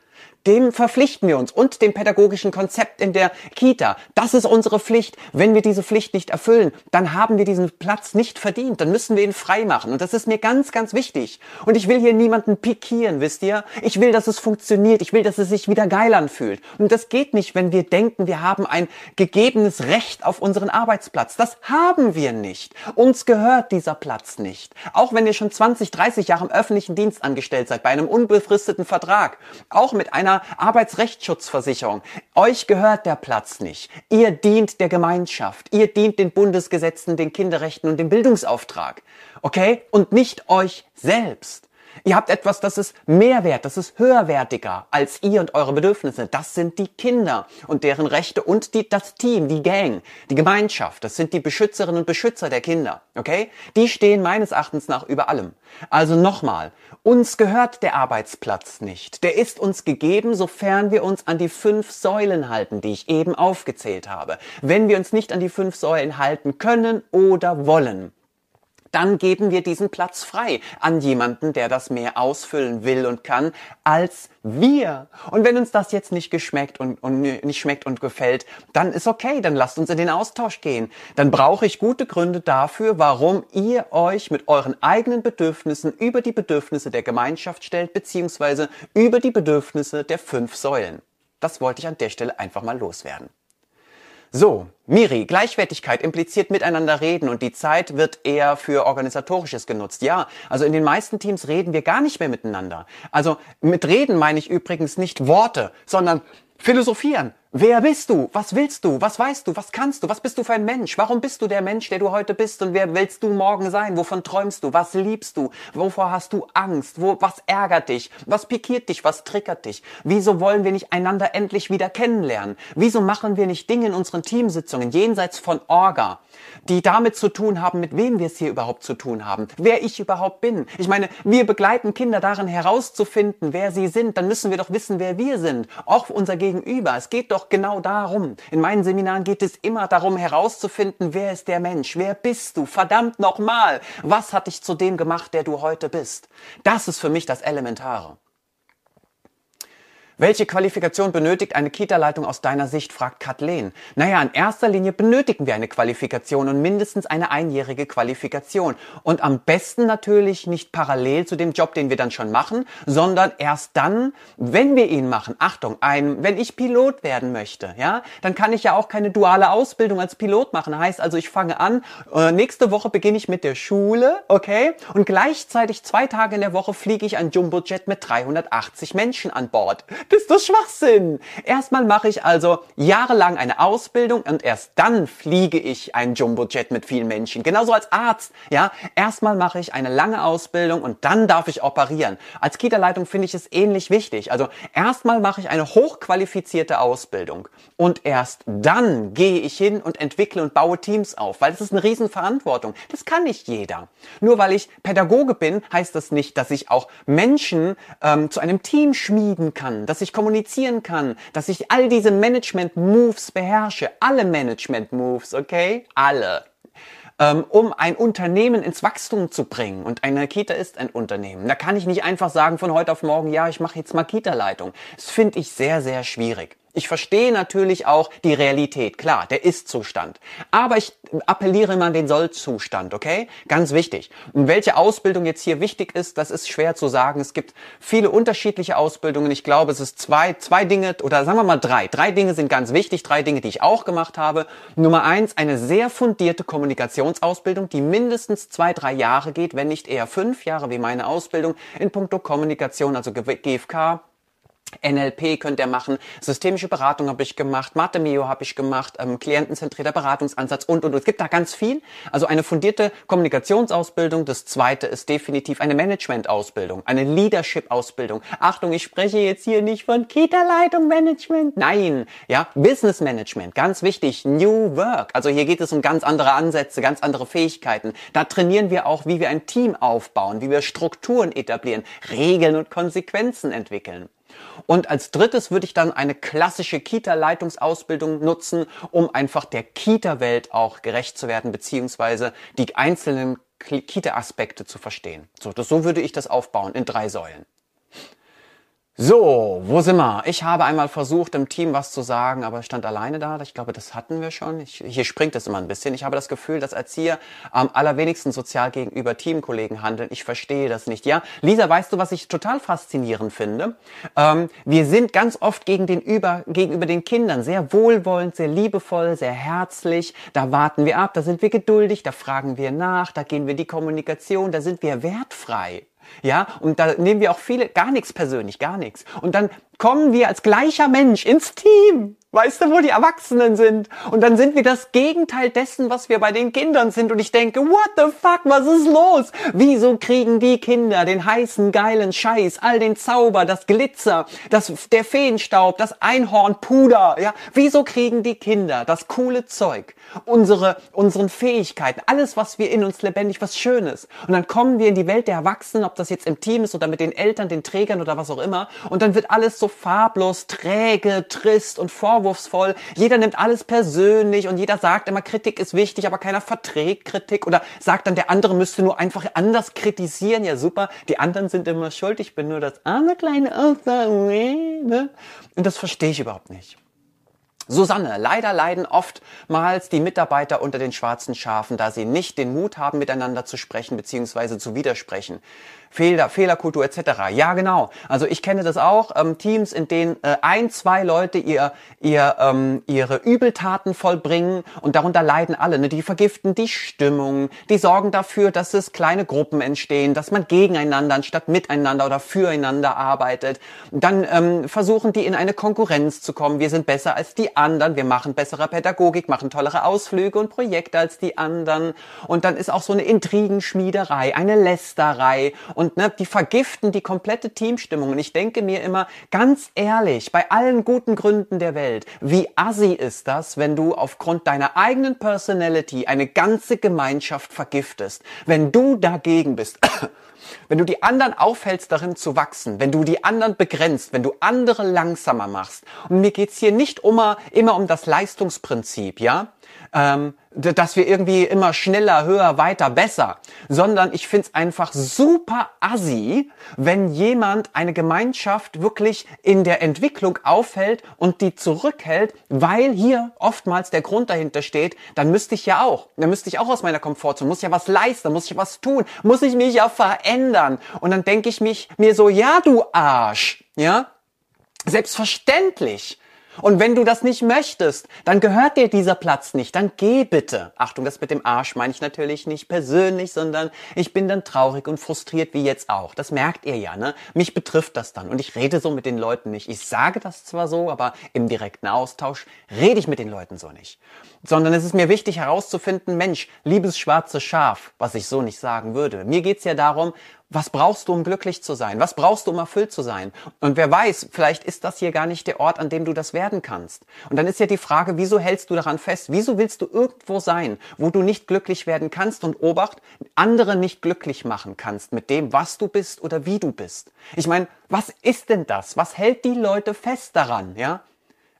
Dem verpflichten wir uns und dem pädagogischen Konzept in der Kita. Das ist unsere Pflicht. Wenn wir diese Pflicht nicht erfüllen, dann haben wir diesen Platz nicht verdient. Dann müssen wir ihn frei machen. Und das ist mir ganz, ganz wichtig. Und ich will hier niemanden pikieren, wisst ihr? Ich will, dass es funktioniert. Ich will, dass es sich wieder geil anfühlt. Und das geht nicht, wenn wir denken, wir haben ein gegebenes Recht auf unseren Arbeitsplatz. Das haben wir nicht. Uns gehört dieser Platz nicht. Auch wenn ihr schon 20, 30 Jahre im öffentlichen Dienst angestellt seid, bei einem unbefristeten Vertrag, auch mit einer einer Arbeitsrechtsschutzversicherung. Euch gehört der Platz nicht. Ihr dient der Gemeinschaft. Ihr dient den Bundesgesetzen, den Kinderrechten und dem Bildungsauftrag. Okay? Und nicht euch selbst. Ihr habt etwas, das ist Mehrwert, das ist höherwertiger als ihr und eure Bedürfnisse. Das sind die Kinder und deren Rechte und die, das Team, die Gang, die Gemeinschaft. Das sind die Beschützerinnen und Beschützer der Kinder. Okay? Die stehen meines Erachtens nach über allem. Also nochmal. Uns gehört der Arbeitsplatz nicht. Der ist uns gegeben, sofern wir uns an die fünf Säulen halten, die ich eben aufgezählt habe. Wenn wir uns nicht an die fünf Säulen halten können oder wollen, dann geben wir diesen Platz frei an jemanden, der das mehr ausfüllen will und kann als wir. Und wenn uns das jetzt nicht geschmeckt und, und nicht schmeckt und gefällt, dann ist okay, dann lasst uns in den Austausch gehen. Dann brauche ich gute Gründe dafür, warum ihr euch mit euren eigenen Bedürfnissen über die Bedürfnisse der Gemeinschaft stellt, beziehungsweise über die Bedürfnisse der fünf Säulen. Das wollte ich an der Stelle einfach mal loswerden. So, Miri, Gleichwertigkeit impliziert miteinander reden und die Zeit wird eher für organisatorisches genutzt. Ja, also in den meisten Teams reden wir gar nicht mehr miteinander. Also mit reden meine ich übrigens nicht Worte, sondern philosophieren. Wer bist du? Was willst du? Was weißt du? Was kannst du? Was bist du für ein Mensch? Warum bist du der Mensch, der du heute bist? Und wer willst du morgen sein? Wovon träumst du? Was liebst du? Wovor hast du Angst? Wo, was ärgert dich? Was pikiert dich? Was triggert dich? Wieso wollen wir nicht einander endlich wieder kennenlernen? Wieso machen wir nicht Dinge in unseren Teamsitzungen jenseits von Orga, die damit zu tun haben, mit wem wir es hier überhaupt zu tun haben? Wer ich überhaupt bin? Ich meine, wir begleiten Kinder darin herauszufinden, wer sie sind. Dann müssen wir doch wissen, wer wir sind. Auch unser Gegenüber. Es geht doch genau darum. In meinen Seminaren geht es immer darum herauszufinden, wer ist der Mensch? Wer bist du? Verdammt nochmal. Was hat dich zu dem gemacht, der du heute bist? Das ist für mich das Elementare. Welche Qualifikation benötigt eine Kita-Leitung aus deiner Sicht, fragt Kathleen. Naja, in erster Linie benötigen wir eine Qualifikation und mindestens eine einjährige Qualifikation. Und am besten natürlich nicht parallel zu dem Job, den wir dann schon machen, sondern erst dann, wenn wir ihn machen. Achtung, ein, wenn ich Pilot werden möchte, ja, dann kann ich ja auch keine duale Ausbildung als Pilot machen. Heißt also, ich fange an, äh, nächste Woche beginne ich mit der Schule, okay, und gleichzeitig zwei Tage in der Woche fliege ich ein Jumbojet mit 380 Menschen an Bord. Das ist das Schwachsinn. Erstmal mache ich also jahrelang eine Ausbildung und erst dann fliege ich ein Jumbojet mit vielen Menschen. Genauso als Arzt, ja. Erstmal mache ich eine lange Ausbildung und dann darf ich operieren. Als Kita-Leitung finde ich es ähnlich wichtig. Also erstmal mache ich eine hochqualifizierte Ausbildung und erst dann gehe ich hin und entwickle und baue Teams auf, weil das ist eine Riesenverantwortung. Das kann nicht jeder. Nur weil ich Pädagoge bin, heißt das nicht, dass ich auch Menschen ähm, zu einem Team schmieden kann. Das dass ich kommunizieren kann, dass ich all diese Management-Moves beherrsche. Alle Management-Moves, okay? Alle ähm, um ein Unternehmen ins Wachstum zu bringen. Und eine Kita ist ein Unternehmen. Da kann ich nicht einfach sagen von heute auf morgen, ja, ich mache jetzt mal Kita-Leitung. Das finde ich sehr, sehr schwierig. Ich verstehe natürlich auch die Realität, klar, der Ist-Zustand. Aber ich appelliere mal an den Soll-Zustand, okay? Ganz wichtig. Und welche Ausbildung jetzt hier wichtig ist, das ist schwer zu sagen. Es gibt viele unterschiedliche Ausbildungen. Ich glaube, es ist zwei, zwei Dinge oder sagen wir mal drei. Drei Dinge sind ganz wichtig, drei Dinge, die ich auch gemacht habe. Nummer eins, eine sehr fundierte Kommunikationsausbildung, die mindestens zwei, drei Jahre geht, wenn nicht eher fünf Jahre wie meine Ausbildung in puncto Kommunikation, also GFK, NLP könnt ihr machen, systemische Beratung habe ich gemacht, Mathe Mio habe ich gemacht, ähm, klientenzentrierter Beratungsansatz und und und. Es gibt da ganz viel. Also eine fundierte Kommunikationsausbildung. Das zweite ist definitiv eine Managementausbildung, eine Leadership-Ausbildung. Achtung, ich spreche jetzt hier nicht von Kita-Leitung Management. Nein, ja, Business Management, ganz wichtig, New Work. Also hier geht es um ganz andere Ansätze, ganz andere Fähigkeiten. Da trainieren wir auch, wie wir ein Team aufbauen, wie wir Strukturen etablieren, Regeln und Konsequenzen entwickeln. Und als drittes würde ich dann eine klassische Kita-Leitungsausbildung nutzen, um einfach der Kita-Welt auch gerecht zu werden, beziehungsweise die einzelnen Kita-Aspekte zu verstehen. So, das, so würde ich das aufbauen in drei Säulen. So, wo sind wir? Ich habe einmal versucht, im Team was zu sagen, aber stand alleine da. Ich glaube, das hatten wir schon. Ich, hier springt es immer ein bisschen. Ich habe das Gefühl, dass Erzieher am allerwenigsten sozial gegenüber Teamkollegen handeln. Ich verstehe das nicht. Ja, Lisa, weißt du, was ich total faszinierend finde? Ähm, wir sind ganz oft gegen den über, gegenüber den Kindern sehr wohlwollend, sehr liebevoll, sehr herzlich. Da warten wir ab, da sind wir geduldig, da fragen wir nach, da gehen wir die Kommunikation, da sind wir wertfrei. Ja, und da nehmen wir auch viele gar nichts persönlich, gar nichts. Und dann kommen wir als gleicher Mensch ins Team. Weißt du, wo die Erwachsenen sind? Und dann sind wir das Gegenteil dessen, was wir bei den Kindern sind. Und ich denke, what the fuck, was ist los? Wieso kriegen die Kinder den heißen, geilen Scheiß, all den Zauber, das Glitzer, das, der Feenstaub, das Einhornpuder, ja? Wieso kriegen die Kinder das coole Zeug, unsere, unseren Fähigkeiten, alles, was wir in uns lebendig, was Schönes? Und dann kommen wir in die Welt der Erwachsenen, ob das jetzt im Team ist oder mit den Eltern, den Trägern oder was auch immer. Und dann wird alles so farblos, träge, trist und vorwurfsvoll. Jeder nimmt alles persönlich und jeder sagt immer, Kritik ist wichtig, aber keiner verträgt Kritik oder sagt dann, der andere müsste nur einfach anders kritisieren. Ja, super, die anderen sind immer schuld, ich bin nur das arme kleine Aussage. Ne? Und das verstehe ich überhaupt nicht. Susanne, leider leiden oftmals die Mitarbeiter unter den schwarzen Schafen, da sie nicht den Mut haben, miteinander zu sprechen bzw. zu widersprechen. Fehler, Fehlerkultur etc. Ja, genau. Also ich kenne das auch. Ähm, Teams, in denen äh, ein, zwei Leute ihr, ihr, ähm, ihre Übeltaten vollbringen und darunter leiden alle. Ne? Die vergiften die Stimmung, die sorgen dafür, dass es kleine Gruppen entstehen, dass man gegeneinander anstatt miteinander oder füreinander arbeitet. Dann ähm, versuchen die in eine Konkurrenz zu kommen. Wir sind besser als die anderen, wir machen bessere Pädagogik, machen tollere Ausflüge und Projekte als die anderen. Und dann ist auch so eine Intrigenschmiederei, eine Lästerei ne, die vergiften die komplette Teamstimmung. Und ich denke mir immer, ganz ehrlich, bei allen guten Gründen der Welt, wie assi ist das, wenn du aufgrund deiner eigenen Personality eine ganze Gemeinschaft vergiftest? Wenn du dagegen bist, wenn du die anderen aufhältst, darin zu wachsen, wenn du die anderen begrenzt, wenn du andere langsamer machst. Und mir geht's hier nicht immer, immer um das Leistungsprinzip, ja? Ähm, dass wir irgendwie immer schneller, höher, weiter, besser, sondern ich find's einfach super assi, wenn jemand eine Gemeinschaft wirklich in der Entwicklung aufhält und die zurückhält, weil hier oftmals der Grund dahinter steht, dann müsste ich ja auch, dann müsste ich auch aus meiner Komfortzone, muss ich ja was leisten, muss ich was tun, muss ich mich ja verändern. Und dann denke ich mich mir so, ja du Arsch, ja, Selbstverständlich und wenn du das nicht möchtest, dann gehört dir dieser Platz nicht. Dann geh bitte. Achtung, das mit dem Arsch meine ich natürlich nicht persönlich, sondern ich bin dann traurig und frustriert wie jetzt auch. Das merkt ihr ja, ne? Mich betrifft das dann. Und ich rede so mit den Leuten nicht. Ich sage das zwar so, aber im direkten Austausch rede ich mit den Leuten so nicht. Sondern es ist mir wichtig herauszufinden, Mensch, liebes schwarze Schaf, was ich so nicht sagen würde. Mir geht's ja darum, was brauchst du, um glücklich zu sein? Was brauchst du, um erfüllt zu sein? Und wer weiß, vielleicht ist das hier gar nicht der Ort, an dem du das werden kannst. Und dann ist ja die Frage, wieso hältst du daran fest? Wieso willst du irgendwo sein, wo du nicht glücklich werden kannst und Obacht, andere nicht glücklich machen kannst mit dem, was du bist oder wie du bist? Ich meine, was ist denn das? Was hält die Leute fest daran, ja?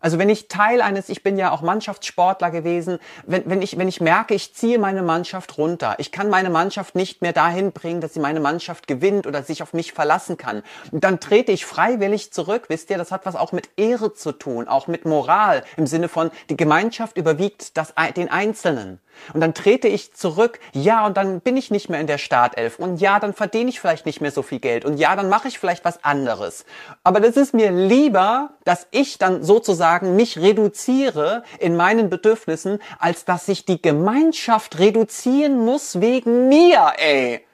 Also wenn ich Teil eines, ich bin ja auch Mannschaftssportler gewesen, wenn, wenn, ich, wenn ich merke, ich ziehe meine Mannschaft runter, ich kann meine Mannschaft nicht mehr dahin bringen, dass sie meine Mannschaft gewinnt oder sich auf mich verlassen kann, dann trete ich freiwillig zurück. Wisst ihr, das hat was auch mit Ehre zu tun, auch mit Moral im Sinne von, die Gemeinschaft überwiegt das, den Einzelnen. Und dann trete ich zurück, ja, und dann bin ich nicht mehr in der Startelf. Und ja, dann verdiene ich vielleicht nicht mehr so viel Geld. Und ja, dann mache ich vielleicht was anderes. Aber das ist mir lieber, dass ich dann sozusagen mich reduziere in meinen Bedürfnissen, als dass sich die Gemeinschaft reduzieren muss wegen mir, ey.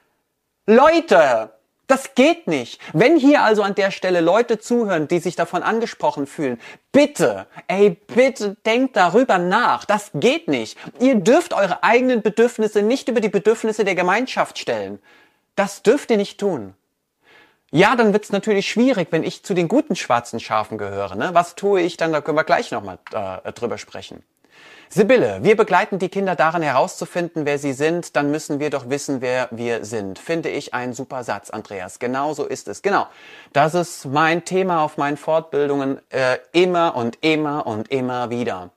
Leute! Das geht nicht. Wenn hier also an der Stelle Leute zuhören, die sich davon angesprochen fühlen, bitte, ey, bitte denkt darüber nach. Das geht nicht. Ihr dürft eure eigenen Bedürfnisse nicht über die Bedürfnisse der Gemeinschaft stellen. Das dürft ihr nicht tun. Ja, dann wird's natürlich schwierig, wenn ich zu den guten schwarzen Schafen gehöre. Ne? Was tue ich dann? Da können wir gleich nochmal äh, drüber sprechen. Sibylle, wir begleiten die Kinder darin herauszufinden, wer sie sind, dann müssen wir doch wissen, wer wir sind. Finde ich ein super Satz, Andreas. Genau so ist es. Genau. Das ist mein Thema auf meinen Fortbildungen äh, immer und immer und immer wieder.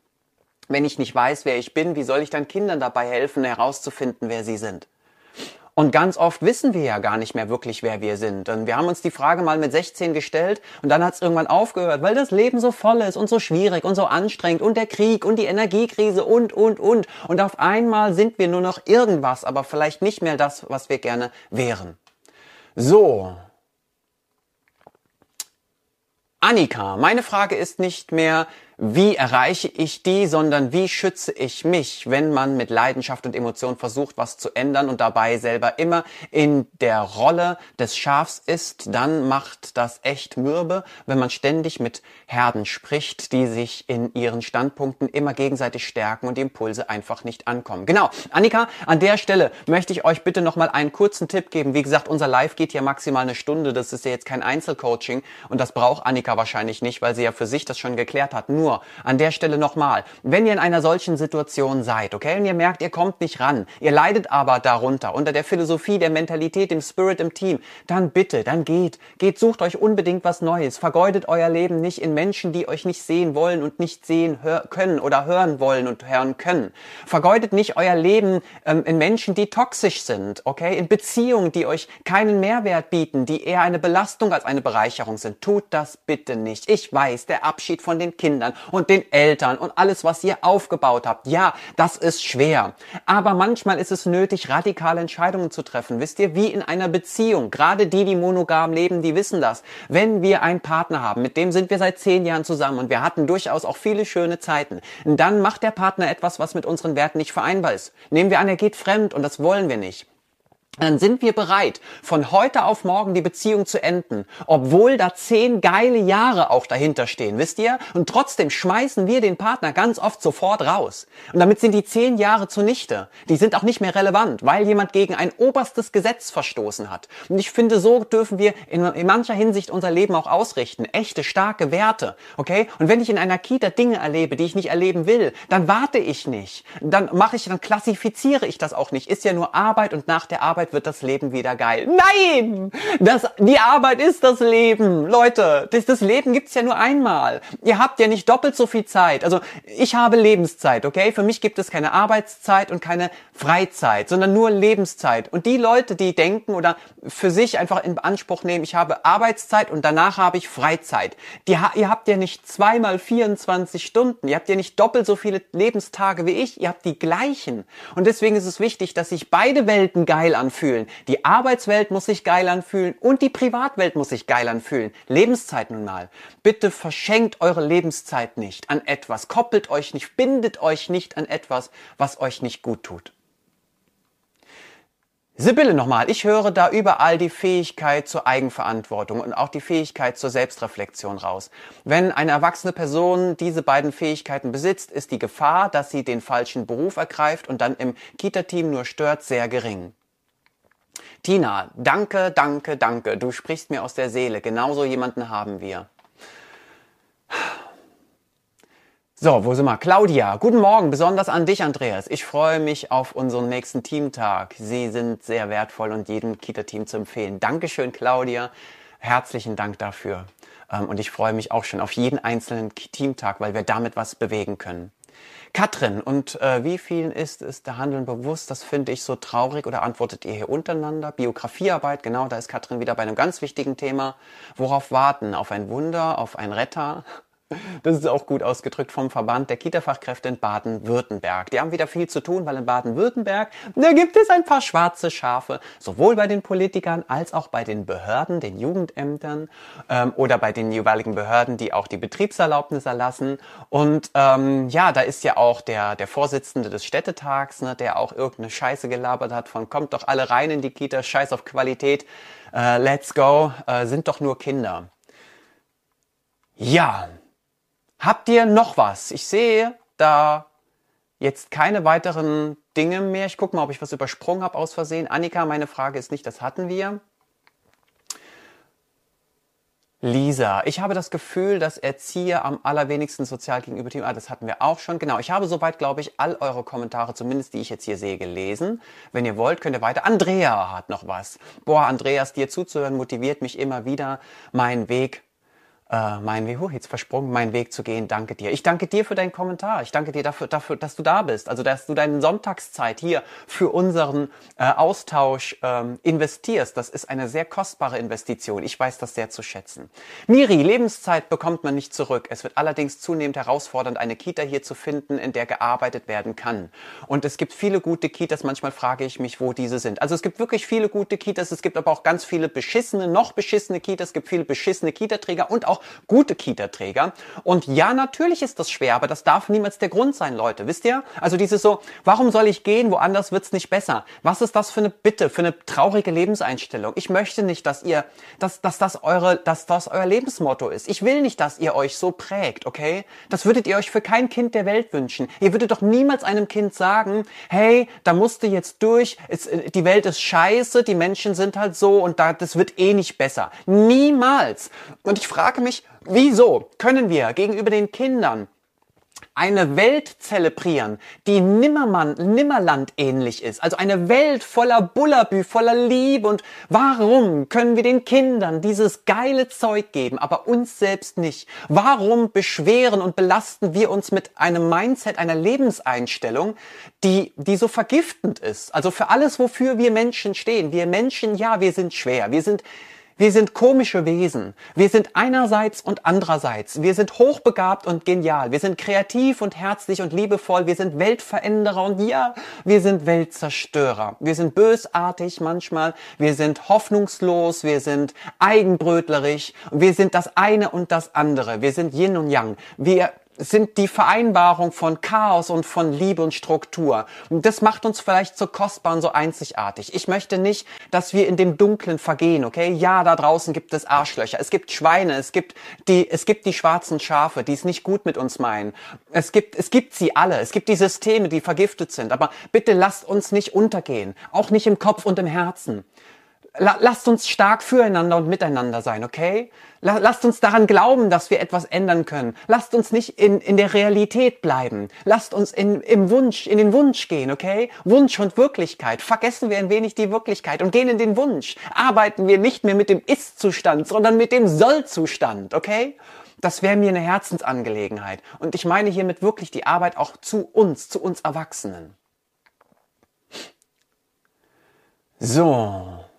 Wenn ich nicht weiß, wer ich bin, wie soll ich dann Kindern dabei helfen, herauszufinden, wer sie sind? Und ganz oft wissen wir ja gar nicht mehr wirklich, wer wir sind. Und wir haben uns die Frage mal mit 16 gestellt und dann hat es irgendwann aufgehört, weil das Leben so voll ist und so schwierig und so anstrengend und der Krieg und die Energiekrise und, und, und. Und auf einmal sind wir nur noch irgendwas, aber vielleicht nicht mehr das, was wir gerne wären. So. Annika, meine Frage ist nicht mehr, wie erreiche ich die, sondern wie schütze ich mich, wenn man mit Leidenschaft und Emotion versucht, was zu ändern und dabei selber immer in der Rolle des Schafs ist, dann macht das echt mürbe, wenn man ständig mit Herden spricht, die sich in ihren Standpunkten immer gegenseitig stärken und die Impulse einfach nicht ankommen. Genau, Annika, an der Stelle möchte ich euch bitte nochmal einen kurzen Tipp geben. Wie gesagt, unser Live geht ja maximal eine Stunde, das ist ja jetzt kein Einzelcoaching und das braucht Annika wahrscheinlich nicht, weil sie ja für sich das schon geklärt hat. Nur nur an der Stelle nochmal, wenn ihr in einer solchen Situation seid, okay, und ihr merkt, ihr kommt nicht ran, ihr leidet aber darunter, unter der Philosophie, der Mentalität, dem Spirit im Team, dann bitte, dann geht, geht, sucht euch unbedingt was Neues, vergeudet euer Leben nicht in Menschen, die euch nicht sehen wollen und nicht sehen können oder hören wollen und hören können. Vergeudet nicht euer Leben ähm, in Menschen, die toxisch sind, okay, in Beziehungen, die euch keinen Mehrwert bieten, die eher eine Belastung als eine Bereicherung sind. Tut das bitte nicht. Ich weiß, der Abschied von den Kindern und den Eltern und alles, was ihr aufgebaut habt. Ja, das ist schwer. Aber manchmal ist es nötig, radikale Entscheidungen zu treffen. Wisst ihr, wie in einer Beziehung. Gerade die, die monogam leben, die wissen das. Wenn wir einen Partner haben, mit dem sind wir seit zehn Jahren zusammen und wir hatten durchaus auch viele schöne Zeiten, dann macht der Partner etwas, was mit unseren Werten nicht vereinbar ist. Nehmen wir an, er geht fremd und das wollen wir nicht dann sind wir bereit, von heute auf morgen die Beziehung zu enden, obwohl da zehn geile Jahre auch dahinter stehen, wisst ihr? Und trotzdem schmeißen wir den Partner ganz oft sofort raus. Und damit sind die zehn Jahre zunichte. Die sind auch nicht mehr relevant, weil jemand gegen ein oberstes Gesetz verstoßen hat. Und ich finde, so dürfen wir in, in mancher Hinsicht unser Leben auch ausrichten. Echte, starke Werte, okay? Und wenn ich in einer Kita Dinge erlebe, die ich nicht erleben will, dann warte ich nicht. Dann mache ich, dann klassifiziere ich das auch nicht. Ist ja nur Arbeit und nach der Arbeit Arbeit wird das Leben wieder geil. Nein! Das, die Arbeit ist das Leben. Leute, das, das Leben gibt's ja nur einmal. Ihr habt ja nicht doppelt so viel Zeit. Also ich habe Lebenszeit, okay? Für mich gibt es keine Arbeitszeit und keine Freizeit, sondern nur Lebenszeit. Und die Leute, die denken oder für sich einfach in Anspruch nehmen, ich habe Arbeitszeit und danach habe ich Freizeit. Die, ihr habt ja nicht zweimal 24 Stunden. Ihr habt ja nicht doppelt so viele Lebenstage wie ich. Ihr habt die gleichen. Und deswegen ist es wichtig, dass sich beide Welten geil anfühlen anfühlen. Die Arbeitswelt muss sich geil anfühlen und die Privatwelt muss sich geil anfühlen. Lebenszeit nun mal. Bitte verschenkt eure Lebenszeit nicht an etwas. Koppelt euch nicht, bindet euch nicht an etwas, was euch nicht gut tut. Sibylle nochmal, ich höre da überall die Fähigkeit zur Eigenverantwortung und auch die Fähigkeit zur Selbstreflexion raus. Wenn eine erwachsene Person diese beiden Fähigkeiten besitzt, ist die Gefahr, dass sie den falschen Beruf ergreift und dann im Kita-Team nur stört, sehr gering. Tina, danke, danke, danke. Du sprichst mir aus der Seele. Genauso jemanden haben wir. So, wo sind wir? Claudia, guten Morgen, besonders an dich, Andreas. Ich freue mich auf unseren nächsten Teamtag. Sie sind sehr wertvoll und jedem Kita-Team zu empfehlen. Dankeschön, Claudia. Herzlichen Dank dafür. Ähm, und ich freue mich auch schon auf jeden einzelnen Teamtag, weil wir damit was bewegen können. Katrin, und äh, wie vielen ist es der Handeln bewusst? Das finde ich so traurig. Oder antwortet ihr hier untereinander? Biografiearbeit, genau, da ist Katrin wieder bei einem ganz wichtigen Thema. Worauf warten? Auf ein Wunder, auf ein Retter? Das ist auch gut ausgedrückt vom Verband der Kita-Fachkräfte in Baden-Württemberg. Die haben wieder viel zu tun, weil in Baden-Württemberg, da gibt es ein paar schwarze Schafe, sowohl bei den Politikern als auch bei den Behörden, den Jugendämtern ähm, oder bei den jeweiligen Behörden, die auch die Betriebserlaubnis erlassen. Und ähm, ja, da ist ja auch der, der Vorsitzende des Städtetags, ne, der auch irgendeine Scheiße gelabert hat von kommt doch alle rein in die Kita, scheiß auf Qualität, äh, let's go, äh, sind doch nur Kinder. Ja, Habt ihr noch was? Ich sehe da jetzt keine weiteren Dinge mehr. Ich gucke mal, ob ich was übersprungen habe aus Versehen. Annika, meine Frage ist nicht, das hatten wir. Lisa, ich habe das Gefühl, dass Erzieher am allerwenigsten sozial gegenüber Team, ah, das hatten wir auch schon. Genau, ich habe soweit, glaube ich, all eure Kommentare, zumindest die ich jetzt hier sehe, gelesen. Wenn ihr wollt, könnt ihr weiter. Andrea hat noch was. Boah, Andreas, dir zuzuhören, motiviert mich immer wieder, meinen Weg äh, meinen Weg, oh, jetzt versprungen, meinen Weg zu gehen. Danke dir. Ich danke dir für deinen Kommentar. Ich danke dir dafür, dafür dass du da bist. Also, dass du deine Sonntagszeit hier für unseren äh, Austausch ähm, investierst. Das ist eine sehr kostbare Investition. Ich weiß das sehr zu schätzen. Miri, Lebenszeit bekommt man nicht zurück. Es wird allerdings zunehmend herausfordernd, eine Kita hier zu finden, in der gearbeitet werden kann. Und es gibt viele gute Kitas. Manchmal frage ich mich, wo diese sind. Also, es gibt wirklich viele gute Kitas. Es gibt aber auch ganz viele beschissene, noch beschissene Kitas. Es gibt viele beschissene Kitaträger und auch gute Kita-Träger. Und ja, natürlich ist das schwer, aber das darf niemals der Grund sein, Leute. Wisst ihr? Also dieses so, warum soll ich gehen? Woanders wird's nicht besser. Was ist das für eine Bitte, für eine traurige Lebenseinstellung? Ich möchte nicht, dass ihr, dass, dass das eure, dass das euer Lebensmotto ist. Ich will nicht, dass ihr euch so prägt, okay? Das würdet ihr euch für kein Kind der Welt wünschen. Ihr würdet doch niemals einem Kind sagen, hey, da musst du jetzt durch, es, die Welt ist scheiße, die Menschen sind halt so und da, das wird eh nicht besser. Niemals. Und ich frage mich, wieso können wir gegenüber den Kindern eine Welt zelebrieren, die Nimmermann, Nimmerland ähnlich ist. Also eine Welt voller Bullabü, voller Liebe. Und warum können wir den Kindern dieses geile Zeug geben, aber uns selbst nicht? Warum beschweren und belasten wir uns mit einem Mindset, einer Lebenseinstellung, die, die so vergiftend ist? Also für alles, wofür wir Menschen stehen. Wir Menschen, ja, wir sind schwer. Wir sind, wir sind komische Wesen. Wir sind einerseits und andererseits. Wir sind hochbegabt und genial. Wir sind kreativ und herzlich und liebevoll. Wir sind Weltveränderer und ja, wir sind Weltzerstörer. Wir sind bösartig manchmal. Wir sind hoffnungslos. Wir sind eigenbrötlerisch. Wir sind das eine und das andere. Wir sind Yin und Yang. Wir sind die Vereinbarung von Chaos und von Liebe und Struktur. Und das macht uns vielleicht so kostbar und so einzigartig. Ich möchte nicht, dass wir in dem Dunklen vergehen, okay? Ja, da draußen gibt es Arschlöcher, es gibt Schweine, es gibt die, es gibt die schwarzen Schafe, die es nicht gut mit uns meinen. Es gibt, es gibt sie alle. Es gibt die Systeme, die vergiftet sind. Aber bitte lasst uns nicht untergehen. Auch nicht im Kopf und im Herzen lasst uns stark füreinander und miteinander sein, okay? Lasst uns daran glauben, dass wir etwas ändern können. Lasst uns nicht in, in der Realität bleiben. Lasst uns in, im Wunsch, in den Wunsch gehen, okay? Wunsch und Wirklichkeit. Vergessen wir ein wenig die Wirklichkeit und gehen in den Wunsch. Arbeiten wir nicht mehr mit dem Ist-Zustand, sondern mit dem Soll-Zustand, okay? Das wäre mir eine Herzensangelegenheit. Und ich meine hiermit wirklich die Arbeit auch zu uns, zu uns Erwachsenen. So.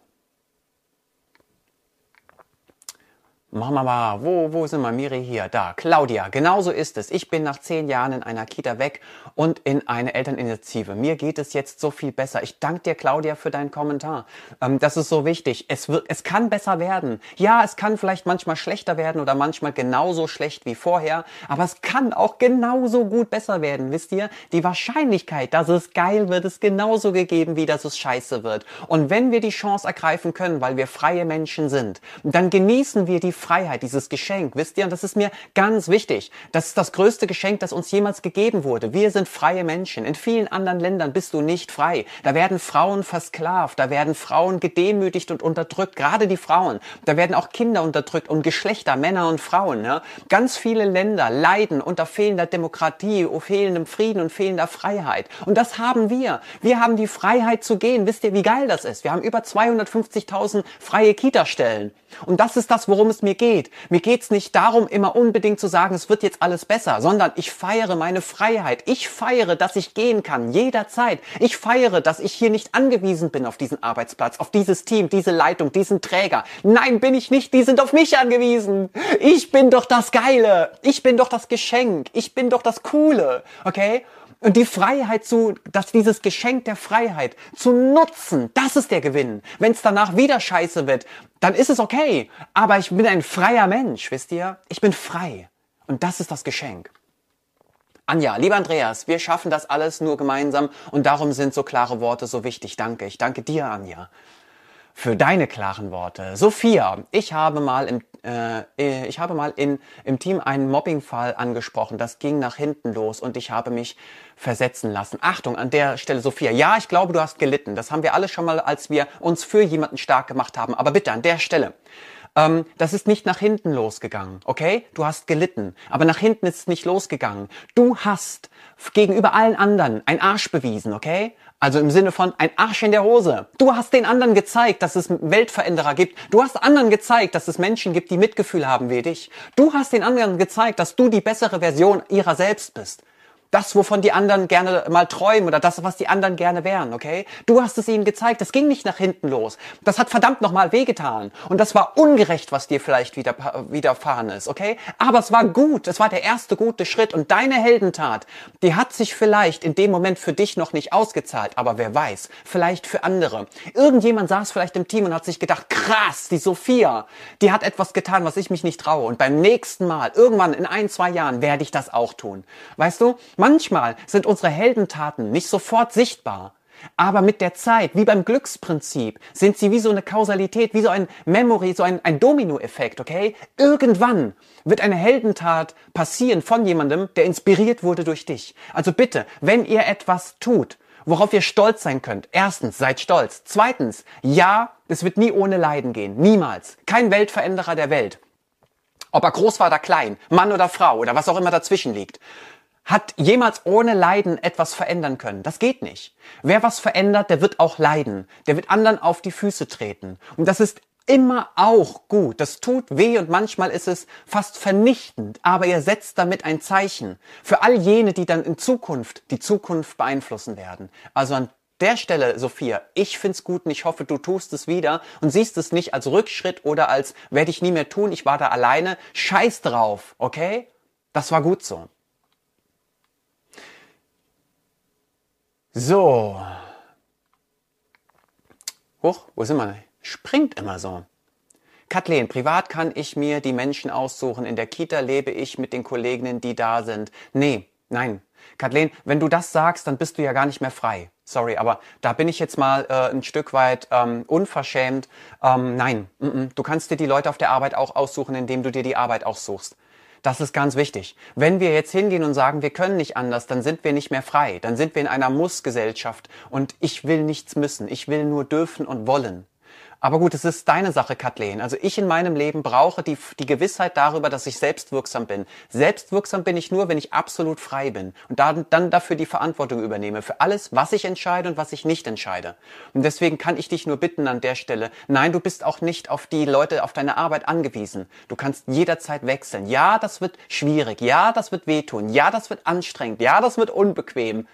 Wir mal, wo, wo sind wir? Miri hier, da. Claudia, genauso ist es. Ich bin nach zehn Jahren in einer Kita weg und in eine Elterninitiative. Mir geht es jetzt so viel besser. Ich danke dir, Claudia, für deinen Kommentar. Ähm, das ist so wichtig. Es wird, es kann besser werden. Ja, es kann vielleicht manchmal schlechter werden oder manchmal genauso schlecht wie vorher, aber es kann auch genauso gut besser werden. Wisst ihr? Die Wahrscheinlichkeit, dass es geil wird, ist genauso gegeben, wie dass es scheiße wird. Und wenn wir die Chance ergreifen können, weil wir freie Menschen sind, dann genießen wir die Freiheit, dieses Geschenk, wisst ihr? Und das ist mir ganz wichtig. Das ist das größte Geschenk, das uns jemals gegeben wurde. Wir sind freie Menschen. In vielen anderen Ländern bist du nicht frei. Da werden Frauen versklavt, da werden Frauen gedemütigt und unterdrückt, gerade die Frauen. Da werden auch Kinder unterdrückt und Geschlechter, Männer und Frauen. Ja? Ganz viele Länder leiden unter fehlender Demokratie, fehlendem Frieden und fehlender Freiheit. Und das haben wir. Wir haben die Freiheit zu gehen. Wisst ihr, wie geil das ist? Wir haben über 250.000 freie Kita-Stellen. Und das ist das, worum es mir mir geht. Mir geht's nicht darum, immer unbedingt zu sagen, es wird jetzt alles besser, sondern ich feiere meine Freiheit. Ich feiere, dass ich gehen kann, jederzeit. Ich feiere, dass ich hier nicht angewiesen bin auf diesen Arbeitsplatz, auf dieses Team, diese Leitung, diesen Träger. Nein, bin ich nicht. Die sind auf mich angewiesen. Ich bin doch das Geile. Ich bin doch das Geschenk. Ich bin doch das Coole. Okay? Und die Freiheit zu, dass dieses Geschenk der Freiheit zu nutzen, das ist der Gewinn. Wenn es danach wieder scheiße wird, dann ist es okay. Aber ich bin ein freier Mensch, wisst ihr? Ich bin frei. Und das ist das Geschenk. Anja, lieber Andreas, wir schaffen das alles nur gemeinsam und darum sind so klare Worte so wichtig. Danke. Ich danke dir, Anja für deine klaren Worte. Sophia, ich habe mal im, äh, ich habe mal in, im Team einen Mobbingfall angesprochen. Das ging nach hinten los und ich habe mich versetzen lassen. Achtung, an der Stelle, Sophia. Ja, ich glaube, du hast gelitten. Das haben wir alle schon mal, als wir uns für jemanden stark gemacht haben. Aber bitte an der Stelle. Ähm, das ist nicht nach hinten losgegangen, okay? Du hast gelitten, aber nach hinten ist es nicht losgegangen. Du hast gegenüber allen anderen ein Arsch bewiesen, okay? Also im Sinne von ein Arsch in der Hose. Du hast den anderen gezeigt, dass es Weltveränderer gibt. Du hast anderen gezeigt, dass es Menschen gibt, die Mitgefühl haben wie dich. Du hast den anderen gezeigt, dass du die bessere Version ihrer selbst bist das, wovon die anderen gerne mal träumen oder das, was die anderen gerne wären, okay? Du hast es ihnen gezeigt, das ging nicht nach hinten los. Das hat verdammt nochmal wehgetan. Und das war ungerecht, was dir vielleicht wieder, widerfahren ist, okay? Aber es war gut, es war der erste gute Schritt und deine Heldentat, die hat sich vielleicht in dem Moment für dich noch nicht ausgezahlt, aber wer weiß, vielleicht für andere. Irgendjemand saß vielleicht im Team und hat sich gedacht, krass, die Sophia, die hat etwas getan, was ich mich nicht traue. Und beim nächsten Mal, irgendwann in ein, zwei Jahren, werde ich das auch tun. Weißt du? Manchmal sind unsere Heldentaten nicht sofort sichtbar. Aber mit der Zeit, wie beim Glücksprinzip, sind sie wie so eine Kausalität, wie so ein Memory, so ein, ein Dominoeffekt, okay? Irgendwann wird eine Heldentat passieren von jemandem, der inspiriert wurde durch dich. Also bitte, wenn ihr etwas tut, worauf ihr stolz sein könnt. Erstens, seid stolz. Zweitens, ja, es wird nie ohne Leiden gehen. Niemals. Kein Weltveränderer der Welt. Ob er groß war oder klein, Mann oder Frau oder was auch immer dazwischen liegt hat jemals ohne Leiden etwas verändern können. Das geht nicht. Wer was verändert, der wird auch leiden. Der wird anderen auf die Füße treten. Und das ist immer auch gut. Das tut weh und manchmal ist es fast vernichtend, aber ihr setzt damit ein Zeichen für all jene, die dann in Zukunft die Zukunft beeinflussen werden. Also an der Stelle, Sophia, ich find's gut und ich hoffe, du tust es wieder und siehst es nicht als Rückschritt oder als werde ich nie mehr tun, ich war da alleine. Scheiß drauf, okay? Das war gut so. So. Huch, wo sind wir? Springt immer so. Kathleen, privat kann ich mir die Menschen aussuchen. In der Kita lebe ich mit den Kolleginnen, die da sind. Nee, nein. Kathleen, wenn du das sagst, dann bist du ja gar nicht mehr frei. Sorry, aber da bin ich jetzt mal äh, ein Stück weit ähm, unverschämt. Ähm, nein, mm -mm. du kannst dir die Leute auf der Arbeit auch aussuchen, indem du dir die Arbeit aussuchst. Das ist ganz wichtig. Wenn wir jetzt hingehen und sagen, wir können nicht anders, dann sind wir nicht mehr frei. Dann sind wir in einer Muss-Gesellschaft und ich will nichts müssen. Ich will nur dürfen und wollen. Aber gut, es ist deine Sache, Kathleen. Also ich in meinem Leben brauche die, die Gewissheit darüber, dass ich selbstwirksam bin. Selbstwirksam bin ich nur, wenn ich absolut frei bin und dann, dann dafür die Verantwortung übernehme für alles, was ich entscheide und was ich nicht entscheide. Und deswegen kann ich dich nur bitten an der Stelle, nein, du bist auch nicht auf die Leute, auf deine Arbeit angewiesen. Du kannst jederzeit wechseln. Ja, das wird schwierig. Ja, das wird wehtun. Ja, das wird anstrengend. Ja, das wird unbequem.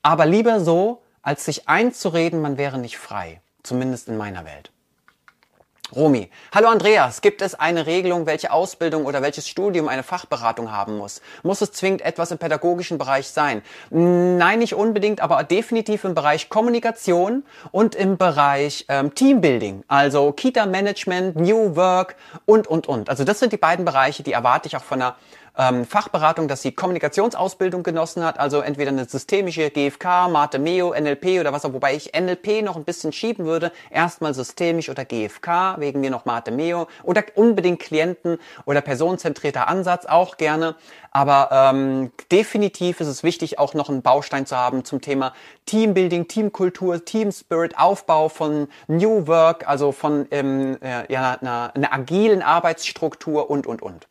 Aber lieber so, als sich einzureden, man wäre nicht frei. Zumindest in meiner Welt. Romy. Hallo Andreas, gibt es eine Regelung, welche Ausbildung oder welches Studium eine Fachberatung haben muss? Muss es zwingend etwas im pädagogischen Bereich sein? Nein, nicht unbedingt, aber definitiv im Bereich Kommunikation und im Bereich ähm, Teambuilding, also Kita-Management, New Work und, und, und. Also das sind die beiden Bereiche, die erwarte ich auch von einer ähm, Fachberatung, dass sie Kommunikationsausbildung genossen hat, also entweder eine systemische GFK, Mate Meo, NLP oder was auch, wobei ich NLP noch ein bisschen schieben würde, erstmal systemisch oder GFK, wegen mir noch Mate Meo oder unbedingt Klienten- oder personenzentrierter Ansatz auch gerne. Aber ähm, definitiv ist es wichtig, auch noch einen Baustein zu haben zum Thema Teambuilding, Teamkultur, Team Spirit, Aufbau von New Work, also von ähm, äh, ja, einer, einer agilen Arbeitsstruktur und, und, und.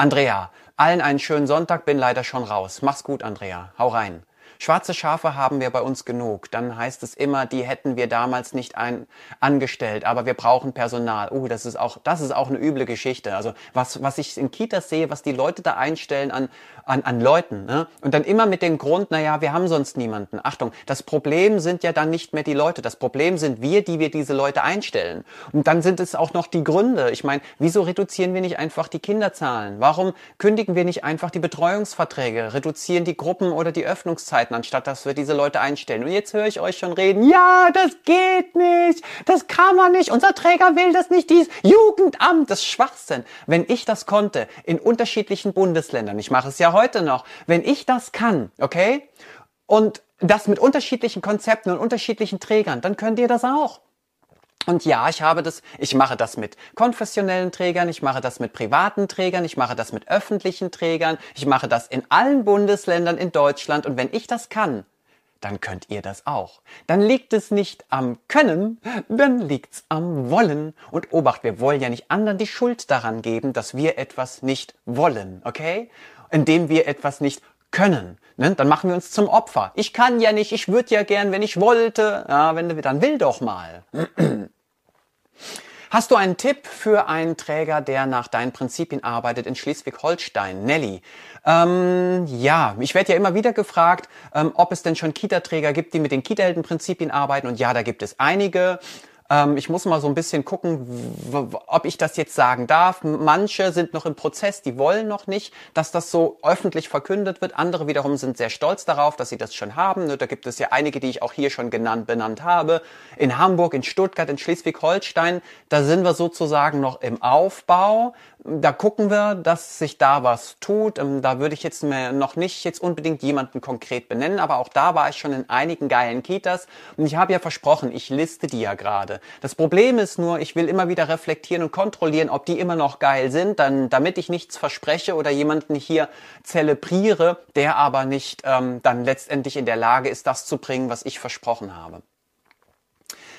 Andrea, allen einen schönen Sonntag, bin leider schon raus. Mach's gut, Andrea. Hau rein. Schwarze Schafe haben wir bei uns genug. Dann heißt es immer, die hätten wir damals nicht ein, angestellt, aber wir brauchen Personal. Oh, das ist auch, das ist auch eine üble Geschichte. Also was, was ich in Kitas sehe, was die Leute da einstellen an, an, an Leuten, ne? Und dann immer mit dem Grund, naja, wir haben sonst niemanden. Achtung, das Problem sind ja dann nicht mehr die Leute. Das Problem sind wir, die wir diese Leute einstellen. Und dann sind es auch noch die Gründe. Ich meine, wieso reduzieren wir nicht einfach die Kinderzahlen? Warum kündigen wir nicht einfach die Betreuungsverträge, reduzieren die Gruppen oder die Öffnungszeiten, anstatt dass wir diese Leute einstellen? Und jetzt höre ich euch schon reden, ja, das geht nicht, das kann man nicht, unser Träger will das nicht, dies Jugendamt, das ist Schwachsinn. Wenn ich das konnte, in unterschiedlichen Bundesländern, ich mache es ja heute noch, wenn ich das kann, okay, und das mit unterschiedlichen Konzepten und unterschiedlichen Trägern, dann könnt ihr das auch. Und ja, ich habe das, ich mache das mit konfessionellen Trägern, ich mache das mit privaten Trägern, ich mache das mit öffentlichen Trägern, ich mache das in allen Bundesländern in Deutschland. Und wenn ich das kann, dann könnt ihr das auch. Dann liegt es nicht am Können, dann liegt's am Wollen. Und obacht, wir wollen ja nicht anderen die Schuld daran geben, dass wir etwas nicht wollen, okay? Indem wir etwas nicht können. Ne? Dann machen wir uns zum Opfer. Ich kann ja nicht, ich würde ja gern, wenn ich wollte. Ja, wenn du, dann will doch mal. Hast du einen Tipp für einen Träger, der nach deinen Prinzipien arbeitet in Schleswig-Holstein? Nelly. Ähm, ja, ich werde ja immer wieder gefragt, ähm, ob es denn schon Kita-Träger gibt, die mit den Kita-Helden-Prinzipien arbeiten. Und ja, da gibt es einige. Ähm, ich muss mal so ein bisschen gucken, ob ich das jetzt sagen darf. Manche sind noch im Prozess, die wollen noch nicht, dass das so öffentlich verkündet wird. Andere wiederum sind sehr stolz darauf, dass sie das schon haben. Ne, da gibt es ja einige, die ich auch hier schon genannt, benannt habe. In Hamburg, in Stuttgart, in Schleswig-Holstein, da sind wir sozusagen noch im Aufbau da gucken wir, dass sich da was tut. Ähm, da würde ich jetzt noch nicht jetzt unbedingt jemanden konkret benennen, aber auch da war ich schon in einigen geilen Kitas und ich habe ja versprochen, ich liste die ja gerade. Das Problem ist nur, ich will immer wieder reflektieren und kontrollieren, ob die immer noch geil sind, dann, damit ich nichts verspreche oder jemanden hier zelebriere, der aber nicht ähm, dann letztendlich in der Lage ist, das zu bringen, was ich versprochen habe.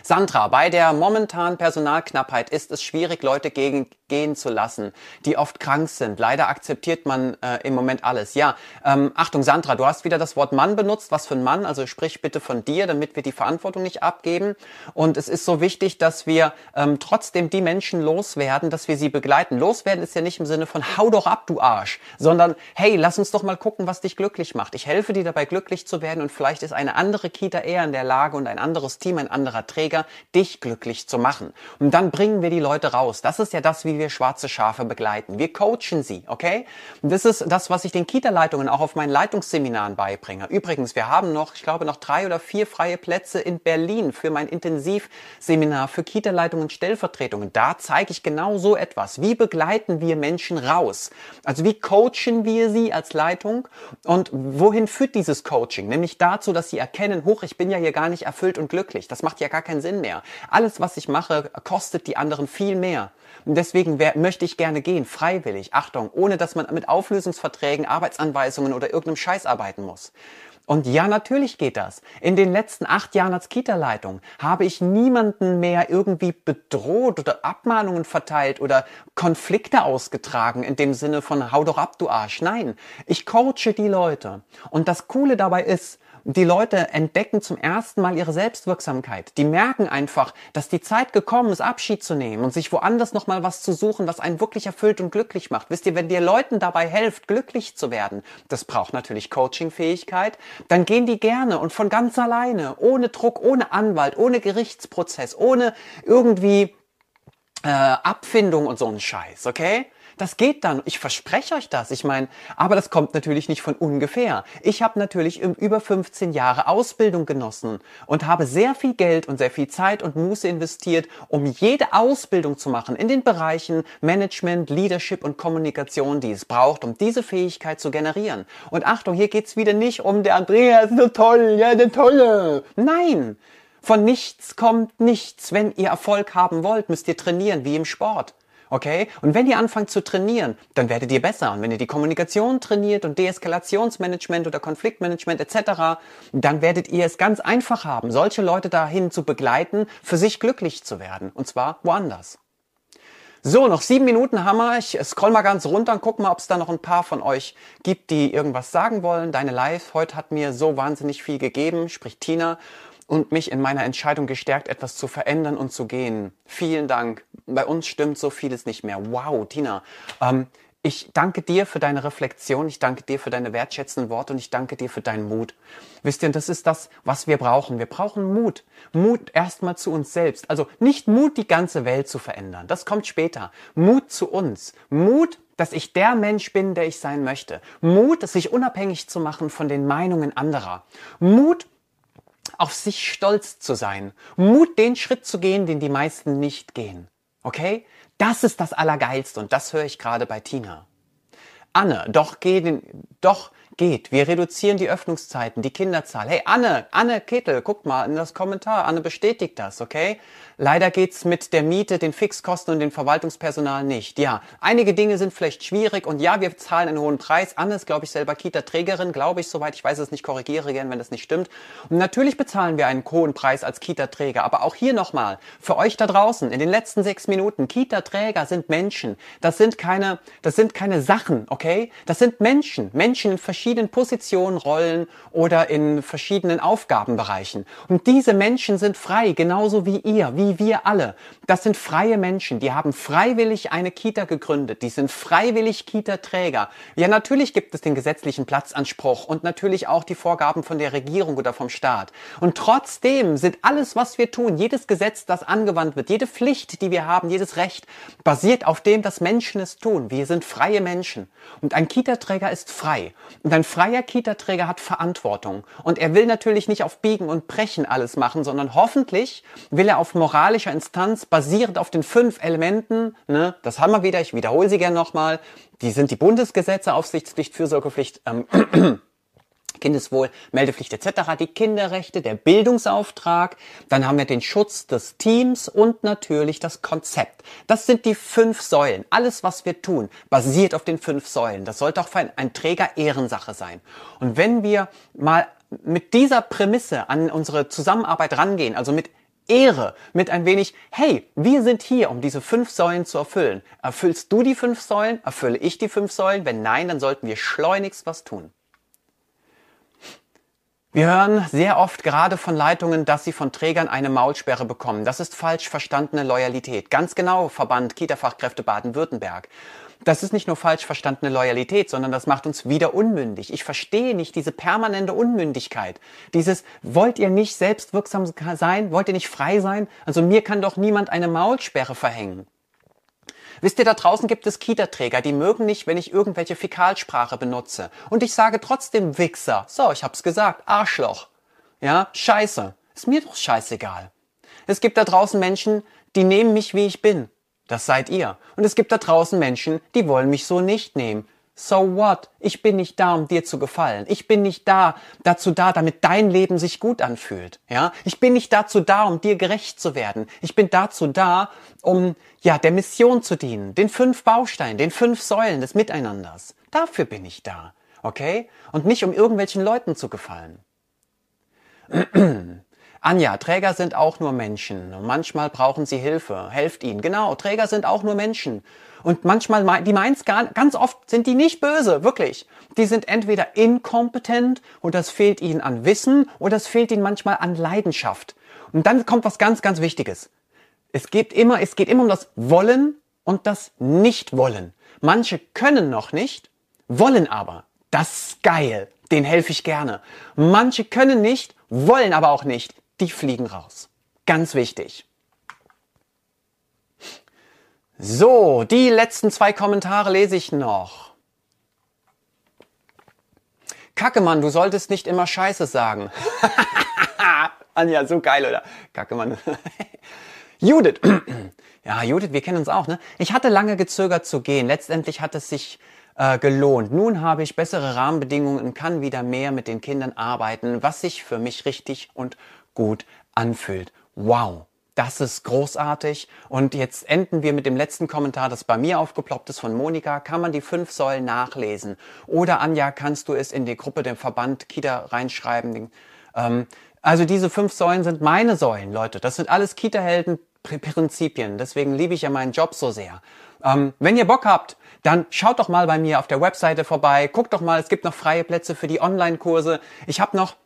Sandra, bei der momentanen Personalknappheit ist es schwierig, Leute gegen, gehen zu lassen, die oft krank sind. Leider akzeptiert man äh, im Moment alles. Ja, ähm, Achtung, Sandra, du hast wieder das Wort Mann benutzt. Was für ein Mann? Also sprich bitte von dir, damit wir die Verantwortung nicht abgeben. Und es ist so wichtig, dass wir ähm, trotzdem die Menschen loswerden, dass wir sie begleiten. Loswerden ist ja nicht im Sinne von hau doch ab, du Arsch, sondern hey, lass uns doch mal gucken, was dich glücklich macht. Ich helfe dir dabei, glücklich zu werden und vielleicht ist eine andere Kita eher in der Lage und ein anderes Team, ein anderer Träger Träger, dich glücklich zu machen. Und dann bringen wir die Leute raus. Das ist ja das, wie wir schwarze Schafe begleiten. Wir coachen sie, okay? Und das ist das, was ich den Kita-Leitungen auch auf meinen Leitungsseminaren beibringe. Übrigens, wir haben noch, ich glaube, noch drei oder vier freie Plätze in Berlin für mein Intensivseminar für Kita-Leitungen und Stellvertretungen. Da zeige ich genau so etwas. Wie begleiten wir Menschen raus? Also wie coachen wir sie als Leitung? Und wohin führt dieses Coaching? Nämlich dazu, dass sie erkennen, hoch, ich bin ja hier gar nicht erfüllt und glücklich. Das macht ja gar keinen keinen Sinn mehr. Alles, was ich mache, kostet die anderen viel mehr. Und deswegen möchte ich gerne gehen, freiwillig. Achtung, ohne dass man mit Auflösungsverträgen, Arbeitsanweisungen oder irgendeinem Scheiß arbeiten muss. Und ja, natürlich geht das. In den letzten acht Jahren als Kita-Leitung habe ich niemanden mehr irgendwie bedroht oder Abmahnungen verteilt oder Konflikte ausgetragen in dem Sinne von hau doch ab, du Arsch. Nein, ich coache die Leute. Und das Coole dabei ist, die Leute entdecken zum ersten Mal ihre Selbstwirksamkeit. Die merken einfach, dass die Zeit gekommen ist, Abschied zu nehmen und sich woanders nochmal was zu suchen, was einen wirklich erfüllt und glücklich macht. Wisst ihr, wenn dir Leuten dabei helft, glücklich zu werden, das braucht natürlich Coachingfähigkeit, dann gehen die gerne und von ganz alleine, ohne Druck, ohne Anwalt, ohne Gerichtsprozess, ohne irgendwie äh, Abfindung und so einen Scheiß, okay? Das geht dann. Ich verspreche euch das. Ich meine, aber das kommt natürlich nicht von ungefähr. Ich habe natürlich über 15 Jahre Ausbildung genossen und habe sehr viel Geld und sehr viel Zeit und Muße investiert, um jede Ausbildung zu machen in den Bereichen Management, Leadership und Kommunikation, die es braucht, um diese Fähigkeit zu generieren. Und Achtung, hier geht's wieder nicht um der Andreas, so toll, ja, der Tolle. Nein. Von nichts kommt nichts. Wenn ihr Erfolg haben wollt, müsst ihr trainieren, wie im Sport. Okay? Und wenn ihr anfangt zu trainieren, dann werdet ihr besser. Und wenn ihr die Kommunikation trainiert und Deeskalationsmanagement oder Konfliktmanagement etc., dann werdet ihr es ganz einfach haben, solche Leute dahin zu begleiten, für sich glücklich zu werden. Und zwar woanders. So, noch sieben Minuten haben wir. Ich scroll mal ganz runter und guck mal, ob es da noch ein paar von euch gibt, die irgendwas sagen wollen. Deine Live heute hat mir so wahnsinnig viel gegeben, spricht Tina, und mich in meiner Entscheidung gestärkt, etwas zu verändern und zu gehen. Vielen Dank. Bei uns stimmt so vieles nicht mehr. Wow, Tina. Ähm, ich danke dir für deine Reflexion, ich danke dir für deine wertschätzenden Worte und ich danke dir für deinen Mut. Wisst ihr, das ist das, was wir brauchen. Wir brauchen Mut. Mut erstmal zu uns selbst. Also nicht Mut, die ganze Welt zu verändern. Das kommt später. Mut zu uns. Mut, dass ich der Mensch bin, der ich sein möchte. Mut, sich unabhängig zu machen von den Meinungen anderer. Mut, auf sich stolz zu sein. Mut, den Schritt zu gehen, den die meisten nicht gehen. Okay? Das ist das Allergeilste und das höre ich gerade bei Tina. Anne, doch geh den, doch geht. Wir reduzieren die Öffnungszeiten, die Kinderzahl. Hey Anne, Anne Ketel, guck mal in das Kommentar. Anne bestätigt das, okay? Leider geht's mit der Miete, den Fixkosten und dem Verwaltungspersonal nicht. Ja, einige Dinge sind vielleicht schwierig und ja, wir zahlen einen hohen Preis. Anne ist, glaube ich, selber Kita-Trägerin, glaube ich, soweit ich weiß es nicht, korrigiere gern, wenn das nicht stimmt. Und natürlich bezahlen wir einen hohen Preis als Kita-Träger. Aber auch hier nochmal, für euch da draußen, in den letzten sechs Minuten, Kita-Träger sind Menschen. Das sind keine, das sind keine Sachen, okay? Das sind Menschen. Menschen in verschiedenen verschiedenen Positionen, Rollen oder in verschiedenen Aufgabenbereichen. Und diese Menschen sind frei, genauso wie ihr, wie wir alle. Das sind freie Menschen, die haben freiwillig eine Kita gegründet, die sind freiwillig Kita-Träger. Ja, natürlich gibt es den gesetzlichen Platzanspruch und natürlich auch die Vorgaben von der Regierung oder vom Staat. Und trotzdem sind alles, was wir tun, jedes Gesetz, das angewandt wird, jede Pflicht, die wir haben, jedes Recht, basiert auf dem, dass Menschen es tun. Wir sind freie Menschen. Und ein Kita-Träger ist frei. Und ein freier Kita-Träger hat Verantwortung. Und er will natürlich nicht auf Biegen und Brechen alles machen, sondern hoffentlich will er auf moralischer Instanz basierend auf den fünf Elementen, ne, das haben wir wieder, ich wiederhole sie gerne nochmal, die sind die Bundesgesetze, Aufsichtspflicht, Fürsorgepflicht, ähm, Kindeswohl, Meldepflicht etc., die Kinderrechte, der Bildungsauftrag, dann haben wir den Schutz des Teams und natürlich das Konzept. Das sind die fünf Säulen. Alles, was wir tun, basiert auf den fünf Säulen. Das sollte auch für einen Träger Ehrensache sein. Und wenn wir mal mit dieser Prämisse an unsere Zusammenarbeit rangehen, also mit Ehre, mit ein wenig, hey, wir sind hier, um diese fünf Säulen zu erfüllen. Erfüllst du die fünf Säulen? Erfülle ich die fünf Säulen? Wenn nein, dann sollten wir schleunigst was tun. Wir hören sehr oft gerade von Leitungen, dass sie von Trägern eine Maulsperre bekommen. Das ist falsch verstandene Loyalität. Ganz genau, Verband Kita-Fachkräfte Baden-Württemberg. Das ist nicht nur falsch verstandene Loyalität, sondern das macht uns wieder unmündig. Ich verstehe nicht diese permanente Unmündigkeit. Dieses, wollt ihr nicht selbstwirksam sein? Wollt ihr nicht frei sein? Also mir kann doch niemand eine Maulsperre verhängen. Wisst ihr, da draußen gibt es Kita-Träger, die mögen nicht, wenn ich irgendwelche Fäkalsprache benutze. Und ich sage trotzdem Wichser. So, ich hab's gesagt. Arschloch. Ja, scheiße. Ist mir doch scheißegal. Es gibt da draußen Menschen, die nehmen mich, wie ich bin. Das seid ihr. Und es gibt da draußen Menschen, die wollen mich so nicht nehmen. So what? Ich bin nicht da, um dir zu gefallen. Ich bin nicht da, dazu da, damit dein Leben sich gut anfühlt. Ja? Ich bin nicht dazu da, um dir gerecht zu werden. Ich bin dazu da, um, ja, der Mission zu dienen. Den fünf Bausteinen, den fünf Säulen des Miteinanders. Dafür bin ich da. Okay? Und nicht um irgendwelchen Leuten zu gefallen. Anja, Träger sind auch nur Menschen. Und manchmal brauchen sie Hilfe. Helft ihnen. Genau, Träger sind auch nur Menschen. Und manchmal, die meins gar, ganz oft sind die nicht böse, wirklich. Die sind entweder inkompetent und das fehlt ihnen an Wissen oder es fehlt ihnen manchmal an Leidenschaft. Und dann kommt was ganz, ganz Wichtiges. Es geht immer, es geht immer um das Wollen und das Nicht-Wollen. Manche können noch nicht, wollen aber. Das ist geil. Den helfe ich gerne. Manche können nicht, wollen aber auch nicht die fliegen raus. Ganz wichtig. So, die letzten zwei Kommentare lese ich noch. Kackemann, du solltest nicht immer Scheiße sagen. Anja, so geil, oder? Kackemann. Judith. ja, Judith, wir kennen uns auch, ne? Ich hatte lange gezögert zu gehen. Letztendlich hat es sich äh, gelohnt. Nun habe ich bessere Rahmenbedingungen und kann wieder mehr mit den Kindern arbeiten, was sich für mich richtig und gut anfühlt. Wow. Das ist großartig. Und jetzt enden wir mit dem letzten Kommentar, das bei mir aufgeploppt ist von Monika. Kann man die fünf Säulen nachlesen? Oder Anja, kannst du es in die Gruppe dem Verband Kita reinschreiben? Ähm, also diese fünf Säulen sind meine Säulen, Leute. Das sind alles Kita-Helden Prinzipien. Deswegen liebe ich ja meinen Job so sehr. Ähm, wenn ihr Bock habt, dann schaut doch mal bei mir auf der Webseite vorbei. Guckt doch mal, es gibt noch freie Plätze für die Online-Kurse. Ich habe noch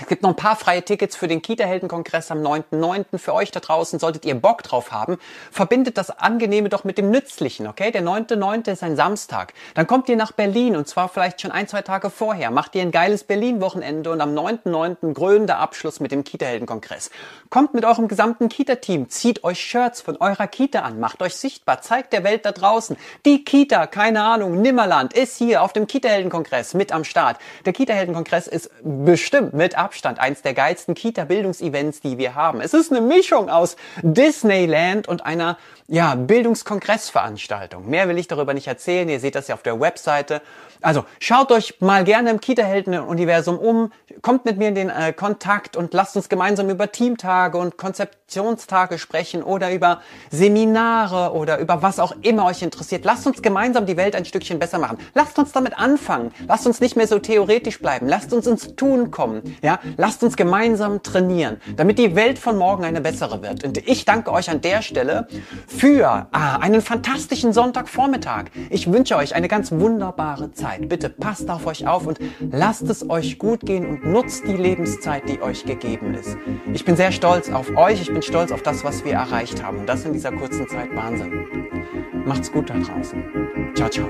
es gibt noch ein paar freie Tickets für den Kita-Helden-Kongress am 9.9. Für euch da draußen, solltet ihr Bock drauf haben, verbindet das Angenehme doch mit dem Nützlichen, okay? Der 9.9. ist ein Samstag. Dann kommt ihr nach Berlin und zwar vielleicht schon ein, zwei Tage vorher. Macht ihr ein geiles Berlin-Wochenende und am 9.9. grünender Abschluss mit dem Kita-Helden-Kongress. Kommt mit eurem gesamten Kita-Team, zieht euch Shirts von eurer Kita an, macht euch sichtbar, zeigt der Welt da draußen. Die Kita, keine Ahnung, Nimmerland, ist hier auf dem Kita-Helden-Kongress mit am Start. Der Kita-Helden-Kongress ist bestimmt mit Abstand eins der geilsten Kita-Bildungsevents, die wir haben. Es ist eine Mischung aus Disneyland und einer ja, Bildungskongressveranstaltung. Mehr will ich darüber nicht erzählen. Ihr seht das ja auf der Webseite. Also schaut euch mal gerne im Kita-Helden-Universum um, kommt mit mir in den äh, Kontakt und lasst uns gemeinsam über Teamtage und Konzeptionstage sprechen oder über Seminare oder über was auch immer euch interessiert. Lasst uns gemeinsam die Welt ein Stückchen besser machen. Lasst uns damit anfangen. Lasst uns nicht mehr so theoretisch bleiben. Lasst uns ins Tun kommen. Lasst uns gemeinsam trainieren, damit die Welt von morgen eine bessere wird. Und ich danke euch an der Stelle für ah, einen fantastischen Sonntagvormittag. Ich wünsche euch eine ganz wunderbare Zeit. Bitte passt auf euch auf und lasst es euch gut gehen und nutzt die Lebenszeit, die euch gegeben ist. Ich bin sehr stolz auf euch. Ich bin stolz auf das, was wir erreicht haben. Und das in dieser kurzen Zeit Wahnsinn. Macht's gut da draußen. Ciao, ciao.